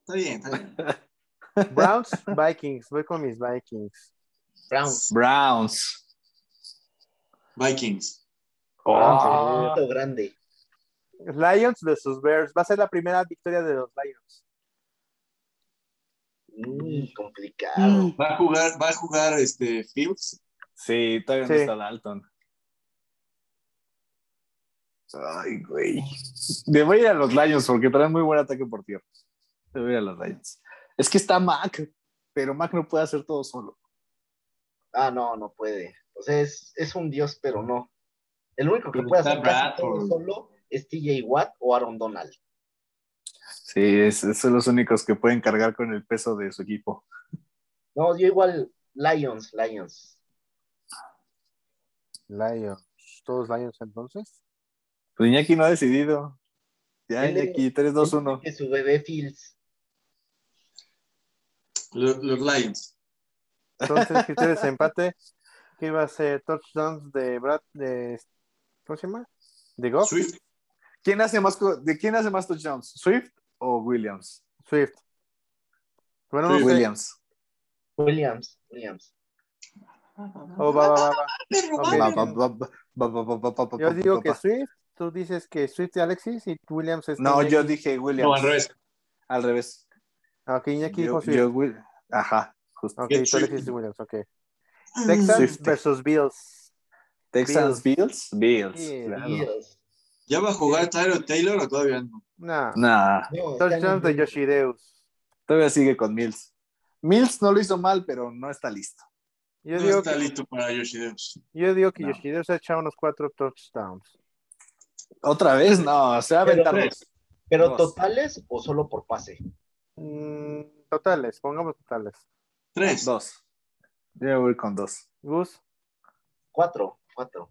Speaker 4: Está bien, está bien.
Speaker 3: Browns, Vikings, voy con mis Vikings.
Speaker 5: Browns.
Speaker 2: Browns.
Speaker 4: Vikings.
Speaker 2: Oh,
Speaker 5: Punto grande.
Speaker 3: Lions versus Bears, va a ser la primera victoria de los Lions.
Speaker 5: Mm, complicado.
Speaker 4: Va a jugar, va a jugar este Fields.
Speaker 2: sí, todavía no está Dalton. Ay, güey. Me voy a ir a los Lions porque traen muy buen ataque por tierra. Me voy a los Lions. Es que está Mac, pero Mac no puede hacer todo solo.
Speaker 5: Ah, no, no puede. O sea, es, es un dios, pero no. El único que
Speaker 4: Pero
Speaker 5: puede hacer casi todo solo es TJ Watt o Aaron Donald.
Speaker 2: Sí, es- son los únicos que pueden cargar con el peso de su equipo.
Speaker 5: No, yo igual Lions, Lions.
Speaker 3: Lions, todos Lions entonces.
Speaker 2: Pues Iñaki no ha decidido. Ya,
Speaker 5: Él es-
Speaker 2: Iñaki, 3-2-1.
Speaker 5: Que su bebé Fields.
Speaker 4: Lo- Los Lions.
Speaker 3: Entonces, criterios de empate, ¿qué va a ser? Touchdowns de Brad, de, ¿cómo se llama? De Goff,
Speaker 4: Swift.
Speaker 2: ¿Quién hace más, ¿De quién hace más touchdowns? ¿Swift o Williams?
Speaker 3: Swift. Bueno, Swift.
Speaker 2: Williams.
Speaker 5: Williams. Williams.
Speaker 3: Yo digo que Swift, tú dices que Swift y Alexis y Williams es.
Speaker 2: No, yo dije Williams.
Speaker 4: Al revés.
Speaker 2: Al revés.
Speaker 3: Ah, ok, Iñaki dijo
Speaker 2: Ajá, justo.
Speaker 3: Ok, tú Alexis y Williams, ok. Texans versus Bills.
Speaker 2: Texans, Bills. Bills.
Speaker 3: Bills.
Speaker 4: ¿Ya va a jugar Tyler Taylor o todavía no?
Speaker 3: No.
Speaker 2: Nah,
Speaker 5: No,
Speaker 3: Touchdown de Yoshideus.
Speaker 2: todavía sigue con Mills. Mills no lo hizo mal, pero no está listo.
Speaker 3: Yo
Speaker 4: No
Speaker 3: digo,
Speaker 4: está
Speaker 3: que,
Speaker 4: listo para Yoshideus.
Speaker 3: yo digo que
Speaker 2: No.
Speaker 3: Yoshideus ha echado unos cuatro touchdowns.
Speaker 2: Otra vez, no, se va a
Speaker 5: Pero-
Speaker 2: aventar.
Speaker 5: ¿Pero totales o solo por pase?
Speaker 3: Mm, totales, pongamos totales.
Speaker 4: Tres.
Speaker 2: Dos. Yo voy con dos.
Speaker 3: Gus.
Speaker 5: Cuatro, cuatro.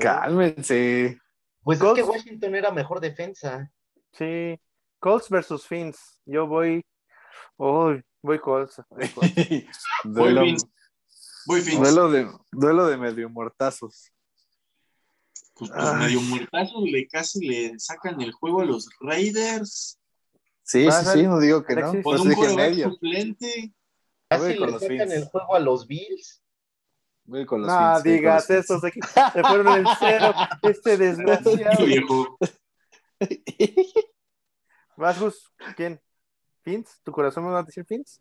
Speaker 2: Cálmense.
Speaker 5: Pues
Speaker 3: Colts.
Speaker 5: es que Washington era mejor defensa.
Speaker 3: Sí. Colts versus Fins. Yo voy. Uy, voy Colts. Voy Colts.
Speaker 4: Voy
Speaker 2: duelo,
Speaker 4: Fins. Voy Fins.
Speaker 2: duelo de, duelo de medio muertazos.
Speaker 4: Pues, pues, medio muertazo, le casi le sacan el juego a los Raiders.
Speaker 2: Sí, sí, sí, no digo que no.
Speaker 3: Alexis.
Speaker 2: Por eso
Speaker 4: un
Speaker 2: dije medio.
Speaker 4: suplente.
Speaker 5: Casi
Speaker 2: con
Speaker 5: le sacan
Speaker 2: Fins.
Speaker 5: el juego a los Bills.
Speaker 2: Voy con los
Speaker 3: No
Speaker 2: Fins, con
Speaker 3: digas
Speaker 2: los
Speaker 3: eso, se, se fueron en cero. Este desgraciado.
Speaker 4: Viejo.
Speaker 3: ¿Vas, Gus? ¿Quién? ¿Fins? ¿Tu corazón me va a decir Fins?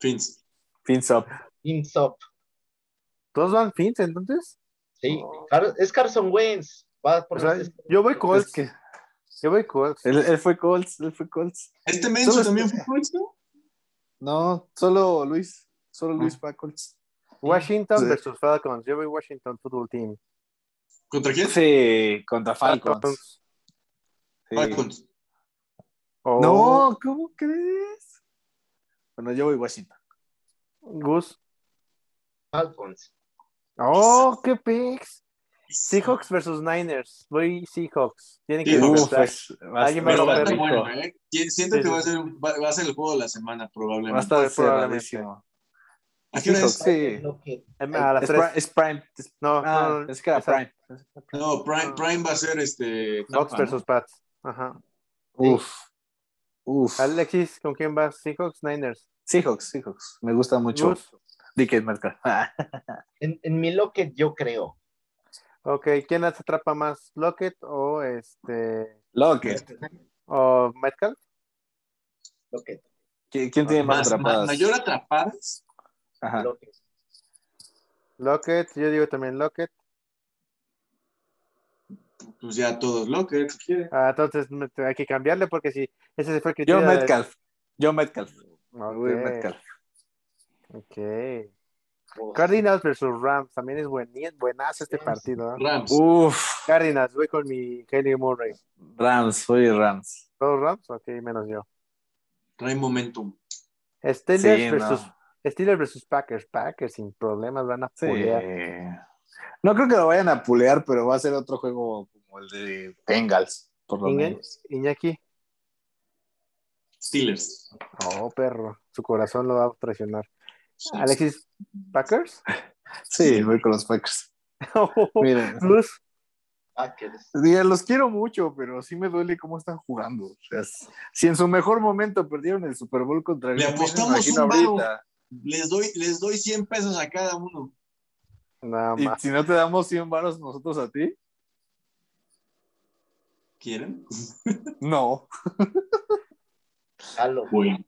Speaker 4: Fins.
Speaker 2: Fins up.
Speaker 5: Fins up.
Speaker 3: ¿Todos van Fins entonces?
Speaker 5: Sí,
Speaker 3: Oh.
Speaker 5: Es Carson Wentz. Va por
Speaker 3: O sea, yo voy
Speaker 2: Es
Speaker 3: Colts.
Speaker 2: que
Speaker 3: Yo voy Colts.
Speaker 2: él, él fue Colts, él fue Colts.
Speaker 4: ¿Este menso también fue Colts, no?
Speaker 2: No, solo Luis, solo
Speaker 3: Ah.
Speaker 2: Luis fue Colts.
Speaker 3: Washington
Speaker 2: Sí.
Speaker 3: versus Falcons. Yo voy Washington Football Team.
Speaker 4: ¿Contra quién?
Speaker 2: Sí, contra Falcons. Sí.
Speaker 4: Falcons.
Speaker 3: Oh,
Speaker 2: No, ¿cómo crees? Bueno, yo voy Washington.
Speaker 3: Gus.
Speaker 5: Falcons.
Speaker 3: Oh, qué picks. Seahawks versus Niners. Voy Seahawks. Tienen que Alguien
Speaker 4: va a
Speaker 3: perdió.
Speaker 4: bueno, ¿eh? Siento
Speaker 3: Sí,
Speaker 4: que
Speaker 3: sí,
Speaker 4: va a, ser, va, va a ser el juego de la semana,
Speaker 2: va a
Speaker 4: probablemente.
Speaker 2: estar
Speaker 3: probablemente.
Speaker 2: Cerradísimo.
Speaker 4: ¿A qué hora es?
Speaker 2: Sí.
Speaker 5: Que-
Speaker 3: A las
Speaker 2: Es,
Speaker 3: tres.
Speaker 2: pri- es Prime.
Speaker 3: No,
Speaker 2: ah,
Speaker 3: no, no,
Speaker 2: es que era Prime.
Speaker 4: No, Prime, Prime va a ser este.
Speaker 3: Bucks
Speaker 4: Tampa,
Speaker 3: versus
Speaker 4: ¿no?
Speaker 3: Pats. Ajá.
Speaker 2: Uf. Uf.
Speaker 3: Alexis, ¿con quién vas? Seahawks, Niners.
Speaker 2: Seahawks, Seahawks. Me gusta mucho. Dickens Metcalf.
Speaker 5: En, en mi Locket yo creo.
Speaker 3: Ok, ¿quién las atrapa más? ¿Lockett o este
Speaker 2: Lockett.
Speaker 3: o Metcalf?
Speaker 5: Locket.
Speaker 2: ¿Qui- ¿Quién tiene más
Speaker 4: Más,
Speaker 2: atrapadas?
Speaker 4: ma- mayor atrapadas.
Speaker 2: Ajá.
Speaker 5: Lockett.
Speaker 3: Lockett, yo digo también Lockett.
Speaker 4: Pues ya todos Lockett, quiere.
Speaker 3: Ah, entonces hay que cambiarle porque si ese fue el
Speaker 2: Yo
Speaker 3: criterio. de-
Speaker 2: Metcalf. Yo Metcalf.
Speaker 3: Ok,
Speaker 2: Voy Metcalf.
Speaker 3: ok. Cardinals versus Rams, también es buen, buenazo este partido. ¿eh?
Speaker 4: Rams.
Speaker 2: Uf.
Speaker 3: Cardinals, voy con mi Kelly Murray.
Speaker 2: Rams, soy Rams.
Speaker 3: ¿Todos Rams? Ok, menos yo.
Speaker 4: Trae momentum.
Speaker 3: Steelers
Speaker 2: Sí,
Speaker 3: versus
Speaker 2: no.
Speaker 3: Steelers versus Packers. Packers sin problemas van a
Speaker 2: Sí.
Speaker 3: pulear.
Speaker 2: No creo que lo vayan a pulear, pero va a ser otro juego como el de Bengals, por lo
Speaker 3: Iña-
Speaker 2: menos.
Speaker 3: Iñaki.
Speaker 4: Steelers.
Speaker 3: Oh, perro. Su corazón lo va a traicionar. Alexis, Packers.
Speaker 2: Sí, voy con los Packers. Miren,
Speaker 3: Luz.
Speaker 5: Packers.
Speaker 2: los quiero mucho, pero sí me duele cómo están jugando. O sea, si en su mejor momento perdieron el Super Bowl contra el
Speaker 4: Le apostamos
Speaker 2: imagino
Speaker 4: un
Speaker 2: ahorita.
Speaker 4: Les doy, les doy 100 pesos a cada uno.
Speaker 3: Nada
Speaker 2: Y
Speaker 3: más.
Speaker 2: si no te damos 100 varos nosotros a ti,
Speaker 4: ¿Quieren?
Speaker 2: no.
Speaker 5: Jalo.
Speaker 4: Bueno.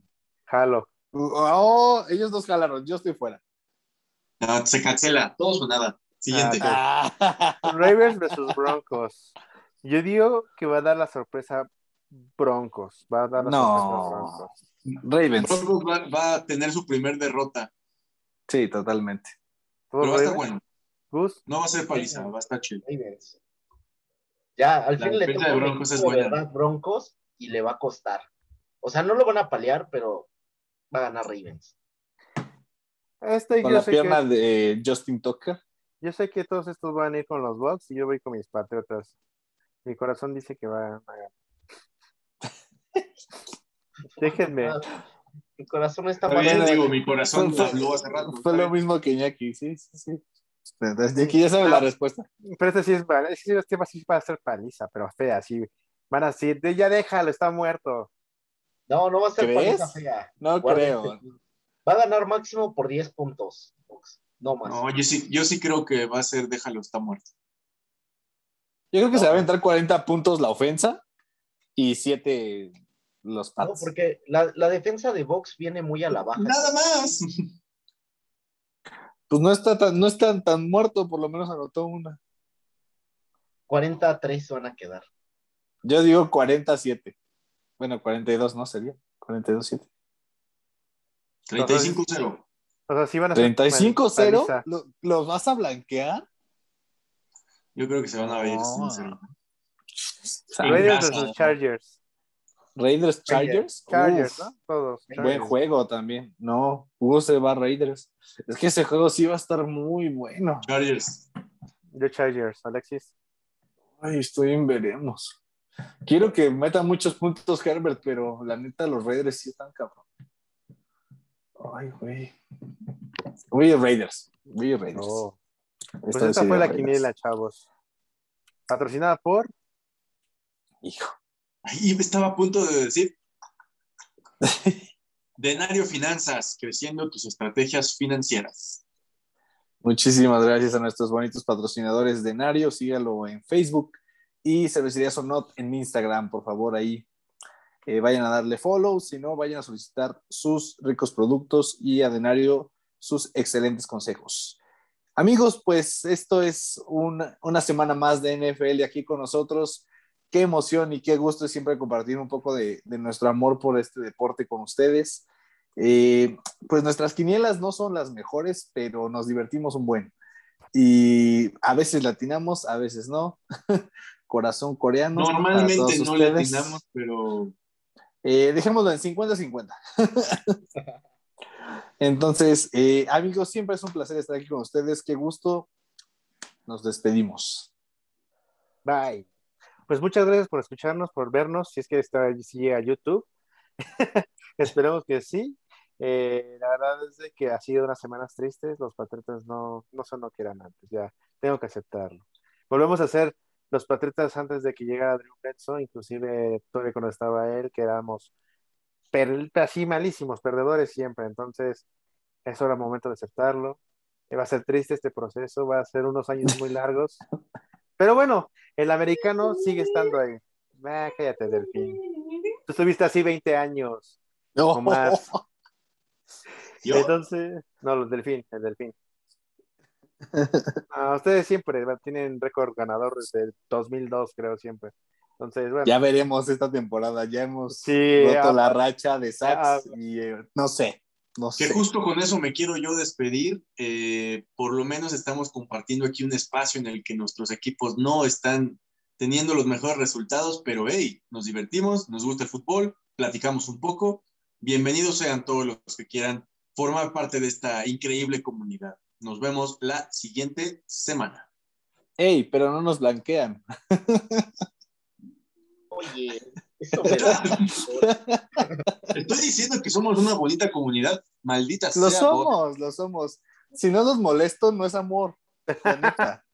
Speaker 3: Jalo.
Speaker 2: Oh, ellos dos jalaron, yo estoy fuera.
Speaker 4: No, se cancela. Todos o nada. Siguiente.
Speaker 2: Ah.
Speaker 3: Ravens versus Broncos. Yo digo que va a dar la sorpresa Broncos. Va a dar la sorpresa
Speaker 2: No.
Speaker 3: Broncos.
Speaker 2: Ravens.
Speaker 4: Broncos va, va a tener su primer derrota.
Speaker 2: Sí, totalmente.
Speaker 3: ¿Todos
Speaker 4: Pero va a estar
Speaker 3: Ravens?
Speaker 4: bueno.
Speaker 3: Gus.
Speaker 4: No va a ser paliza, va a estar chido.
Speaker 5: Ravens. Ya, al
Speaker 4: La
Speaker 5: fin le toca
Speaker 4: Broncos es
Speaker 5: equipo de
Speaker 4: buena.
Speaker 5: Broncos y le va a costar. O sea, no lo van a palear, pero va a ganar Ravens.
Speaker 3: Este
Speaker 2: Con
Speaker 3: yo
Speaker 2: la
Speaker 3: sé,
Speaker 2: pierna
Speaker 3: que,
Speaker 2: de Justin Tucker.
Speaker 3: yo sé que todos estos van a ir con los Bucks y yo voy con mis Patriotas. Mi corazón dice que va a ganar. Déjenme.
Speaker 5: Ah, Mi corazón está mal.
Speaker 2: Bueno,
Speaker 4: digo, mi corazón
Speaker 2: fue-
Speaker 4: habló hace rato.
Speaker 2: Fue lo mismo que Iñaki, sí, sí, sí. Desde aquí ya sabe la respuesta.
Speaker 3: Pero este sí es, va- este sí va- sí a ser paliza, pero fea, sí. Van a decir, "De- ya déjalo, está muerto.
Speaker 5: No, no va a ser
Speaker 2: ¿Crees?
Speaker 5: paliza fea.
Speaker 2: No
Speaker 5: Guárdense.
Speaker 2: creo.
Speaker 5: Va a ganar máximo por 10 puntos. No más.
Speaker 4: No, yo sí, yo sí creo que va a ser déjalo, está muerto.
Speaker 2: Yo creo que se va a aventar 40 puntos la ofensa y 7 los
Speaker 5: No,
Speaker 2: Pats.
Speaker 5: porque la, la defensa de Box viene muy a la baja.
Speaker 4: Nada más.
Speaker 2: Pues no está tan, no está tan muerto, por lo menos anotó una.
Speaker 5: 40 a 3 van a quedar.
Speaker 2: Yo digo 47. Bueno, 42 no sería. 42-7.
Speaker 4: 35-0.
Speaker 3: O sea, sí van a ser
Speaker 2: 35-0.
Speaker 3: paliza.
Speaker 2: ¿Lo- ¿Los vas a blanquear?
Speaker 4: Yo creo que se van a ver.
Speaker 2: No.
Speaker 4: 5-0.
Speaker 2: Ah,
Speaker 3: Raiders versus Chargers.
Speaker 2: Raiders Chargers.
Speaker 3: Chargers,
Speaker 2: Uf,
Speaker 3: ¿no? Todos.
Speaker 2: Buen juego también. No, Hugo se va a Raiders. Es que ese juego sí va a estar muy bueno.
Speaker 4: Chargers.
Speaker 3: Yo Chargers, Alexis.
Speaker 2: Ay, estoy en veremos. Quiero que meta muchos puntos Herbert, pero la neta los Raiders sí están cabrón. Ay, güey. Voy a Raiders. Voy a Raiders.
Speaker 3: Oh.
Speaker 2: Esta
Speaker 3: Pues fue la
Speaker 2: Raiders.
Speaker 3: quiniela, chavos. Patrocinada por
Speaker 2: Hijo.
Speaker 4: Ahí estaba a punto de decir. Denario Finanzas, creciendo tus estrategias financieras.
Speaker 2: Muchísimas gracias a nuestros bonitos patrocinadores de Nario. Sígalo en Facebook y Cervecería Sonot en Instagram, por favor, ahí. eh, vayan a darle follow, si no, vayan a solicitar sus ricos productos y a Denario sus excelentes consejos. Amigos, pues esto es una semana más de NFL aquí con nosotros. Qué emoción y qué gusto es siempre compartir un poco de, de nuestro amor por este deporte con ustedes. Eh, pues nuestras quinielas no son las mejores, pero nos divertimos un buen. Y a veces latinamos, a veces no. Corazón coreano.
Speaker 4: Normalmente no
Speaker 2: ustedes.
Speaker 4: atinamos, pero
Speaker 2: Eh, dejémoslo en 50-50. Entonces, eh, amigos, siempre es un placer estar aquí con ustedes. Qué gusto. Nos despedimos.
Speaker 3: Bye. Pues muchas gracias por escucharnos, por vernos, si es que está sigue a YouTube. Esperemos que sí. Eh, la verdad es de que ha sido unas semanas tristes. Los Patriotas no, no son lo que eran antes. Ya tengo que aceptarlo. Volvemos a ser los Patriotas antes de que llegara Drew Bledsoe, inclusive todavía cuando estaba él, que éramos per- así malísimos, perdedores siempre. Entonces, es ahora momento de aceptarlo. Eh, Va a ser triste este proceso, va a ser unos años muy largos. Pero bueno, el americano sigue estando ahí. Ah, cállate, Delfín. Tú estuviste así 20 años. O más.
Speaker 4: yo,
Speaker 3: Entonces, no, el delfín, el delfín. Ah, ustedes siempre tienen récord ganador desde 2002, creo, siempre. Entonces, bueno,
Speaker 2: Ya veremos esta temporada. Ya hemos
Speaker 3: Sí,
Speaker 2: roto
Speaker 3: ah,
Speaker 2: la racha de sacks
Speaker 3: ah,
Speaker 2: y eh, no sé. No
Speaker 4: que
Speaker 2: sé.
Speaker 4: justo con eso me quiero yo despedir. Eh, por lo menos estamos compartiendo aquí un espacio en el que nuestros equipos no están teniendo los mejores resultados, pero hey, nos divertimos, nos gusta el fútbol, platicamos un poco. Bienvenidos sean todos los que quieran formar parte de esta increíble comunidad. Nos vemos la siguiente semana.
Speaker 2: Ey, pero no nos blanquean.
Speaker 5: Oye, eso me da.
Speaker 4: Estoy diciendo que somos una bonita comunidad, maldita
Speaker 2: Lo
Speaker 4: sea. bot.
Speaker 2: somos, lo somos. Si no nos molesto, no es amor.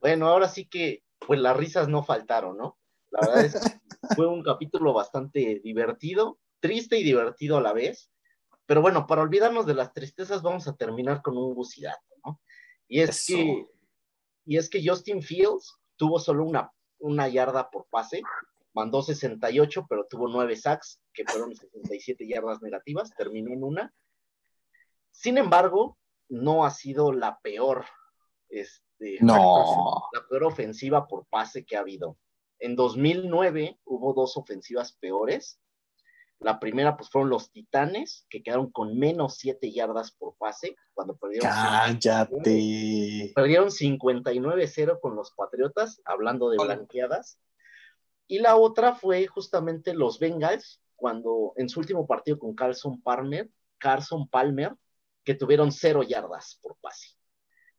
Speaker 5: Bueno, ahora sí que, pues las risas no faltaron, ¿no? La verdad es que fue un capítulo bastante divertido, triste y divertido a la vez. Pero bueno, para olvidarnos de las tristezas, vamos a terminar con un gusidato, ¿no? Y es
Speaker 2: Eso.
Speaker 5: que, y es que Justin Fields tuvo solo una, una yarda por pase, mandó 68, pero tuvo 9 sacks, que fueron 67 yardas negativas, terminó en una. Sin embargo, no ha sido la peor, este,
Speaker 2: No.
Speaker 5: la peor ofensiva por pase que ha habido. En 2009 hubo dos ofensivas peores. La primera, pues fueron los Titanes, que quedaron con menos 7 yardas por pase, cuando perdieron,
Speaker 2: Cállate.
Speaker 5: perdieron 59-0 con los Patriotas, hablando de blanqueadas. Y la otra fue justamente los Bengals, cuando en su último partido con Carson Palmer, Carson Palmer, que tuvieron cero yardas por pase.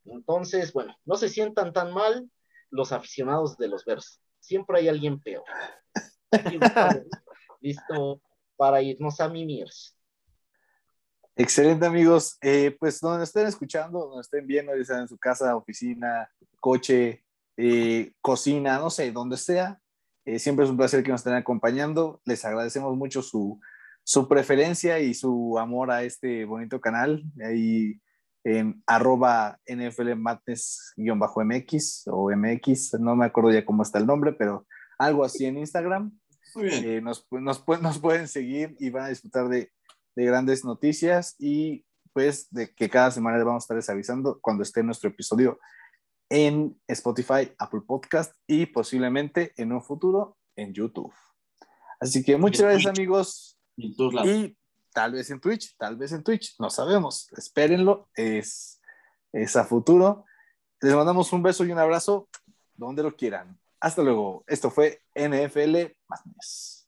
Speaker 5: Entonces, bueno, no se sientan tan mal los aficionados de los Bears. Siempre hay alguien peor. Listo para irnos a mimirs.
Speaker 2: Excelente, amigos. Eh, pues donde estén escuchando, donde estén viendo, ya sea en su casa, oficina, coche, eh, cocina, no sé, donde sea. Eh, siempre es un placer que nos estén acompañando. Les agradecemos mucho su, su preferencia y su amor a este bonito canal. Ahí en arroba NFL Madness-MX o MX, no me acuerdo ya cómo está el nombre, pero algo así en Instagram.
Speaker 4: Muy bien.
Speaker 2: Eh, nos, nos, pu- nos pueden seguir y van a disfrutar de, de grandes noticias y pues de que cada semana les vamos a estarles avisando cuando esté nuestro episodio en Spotify, Apple Podcast y posiblemente en un futuro en YouTube. Así que muchas gracias amigos.
Speaker 4: Y en todos lados.
Speaker 2: Y tal vez en Twitch, tal vez en Twitch, no sabemos. Espérenlo, es, es a futuro. Les mandamos un beso y un abrazo donde lo quieran. Hasta luego. Esto fue NFL Madness.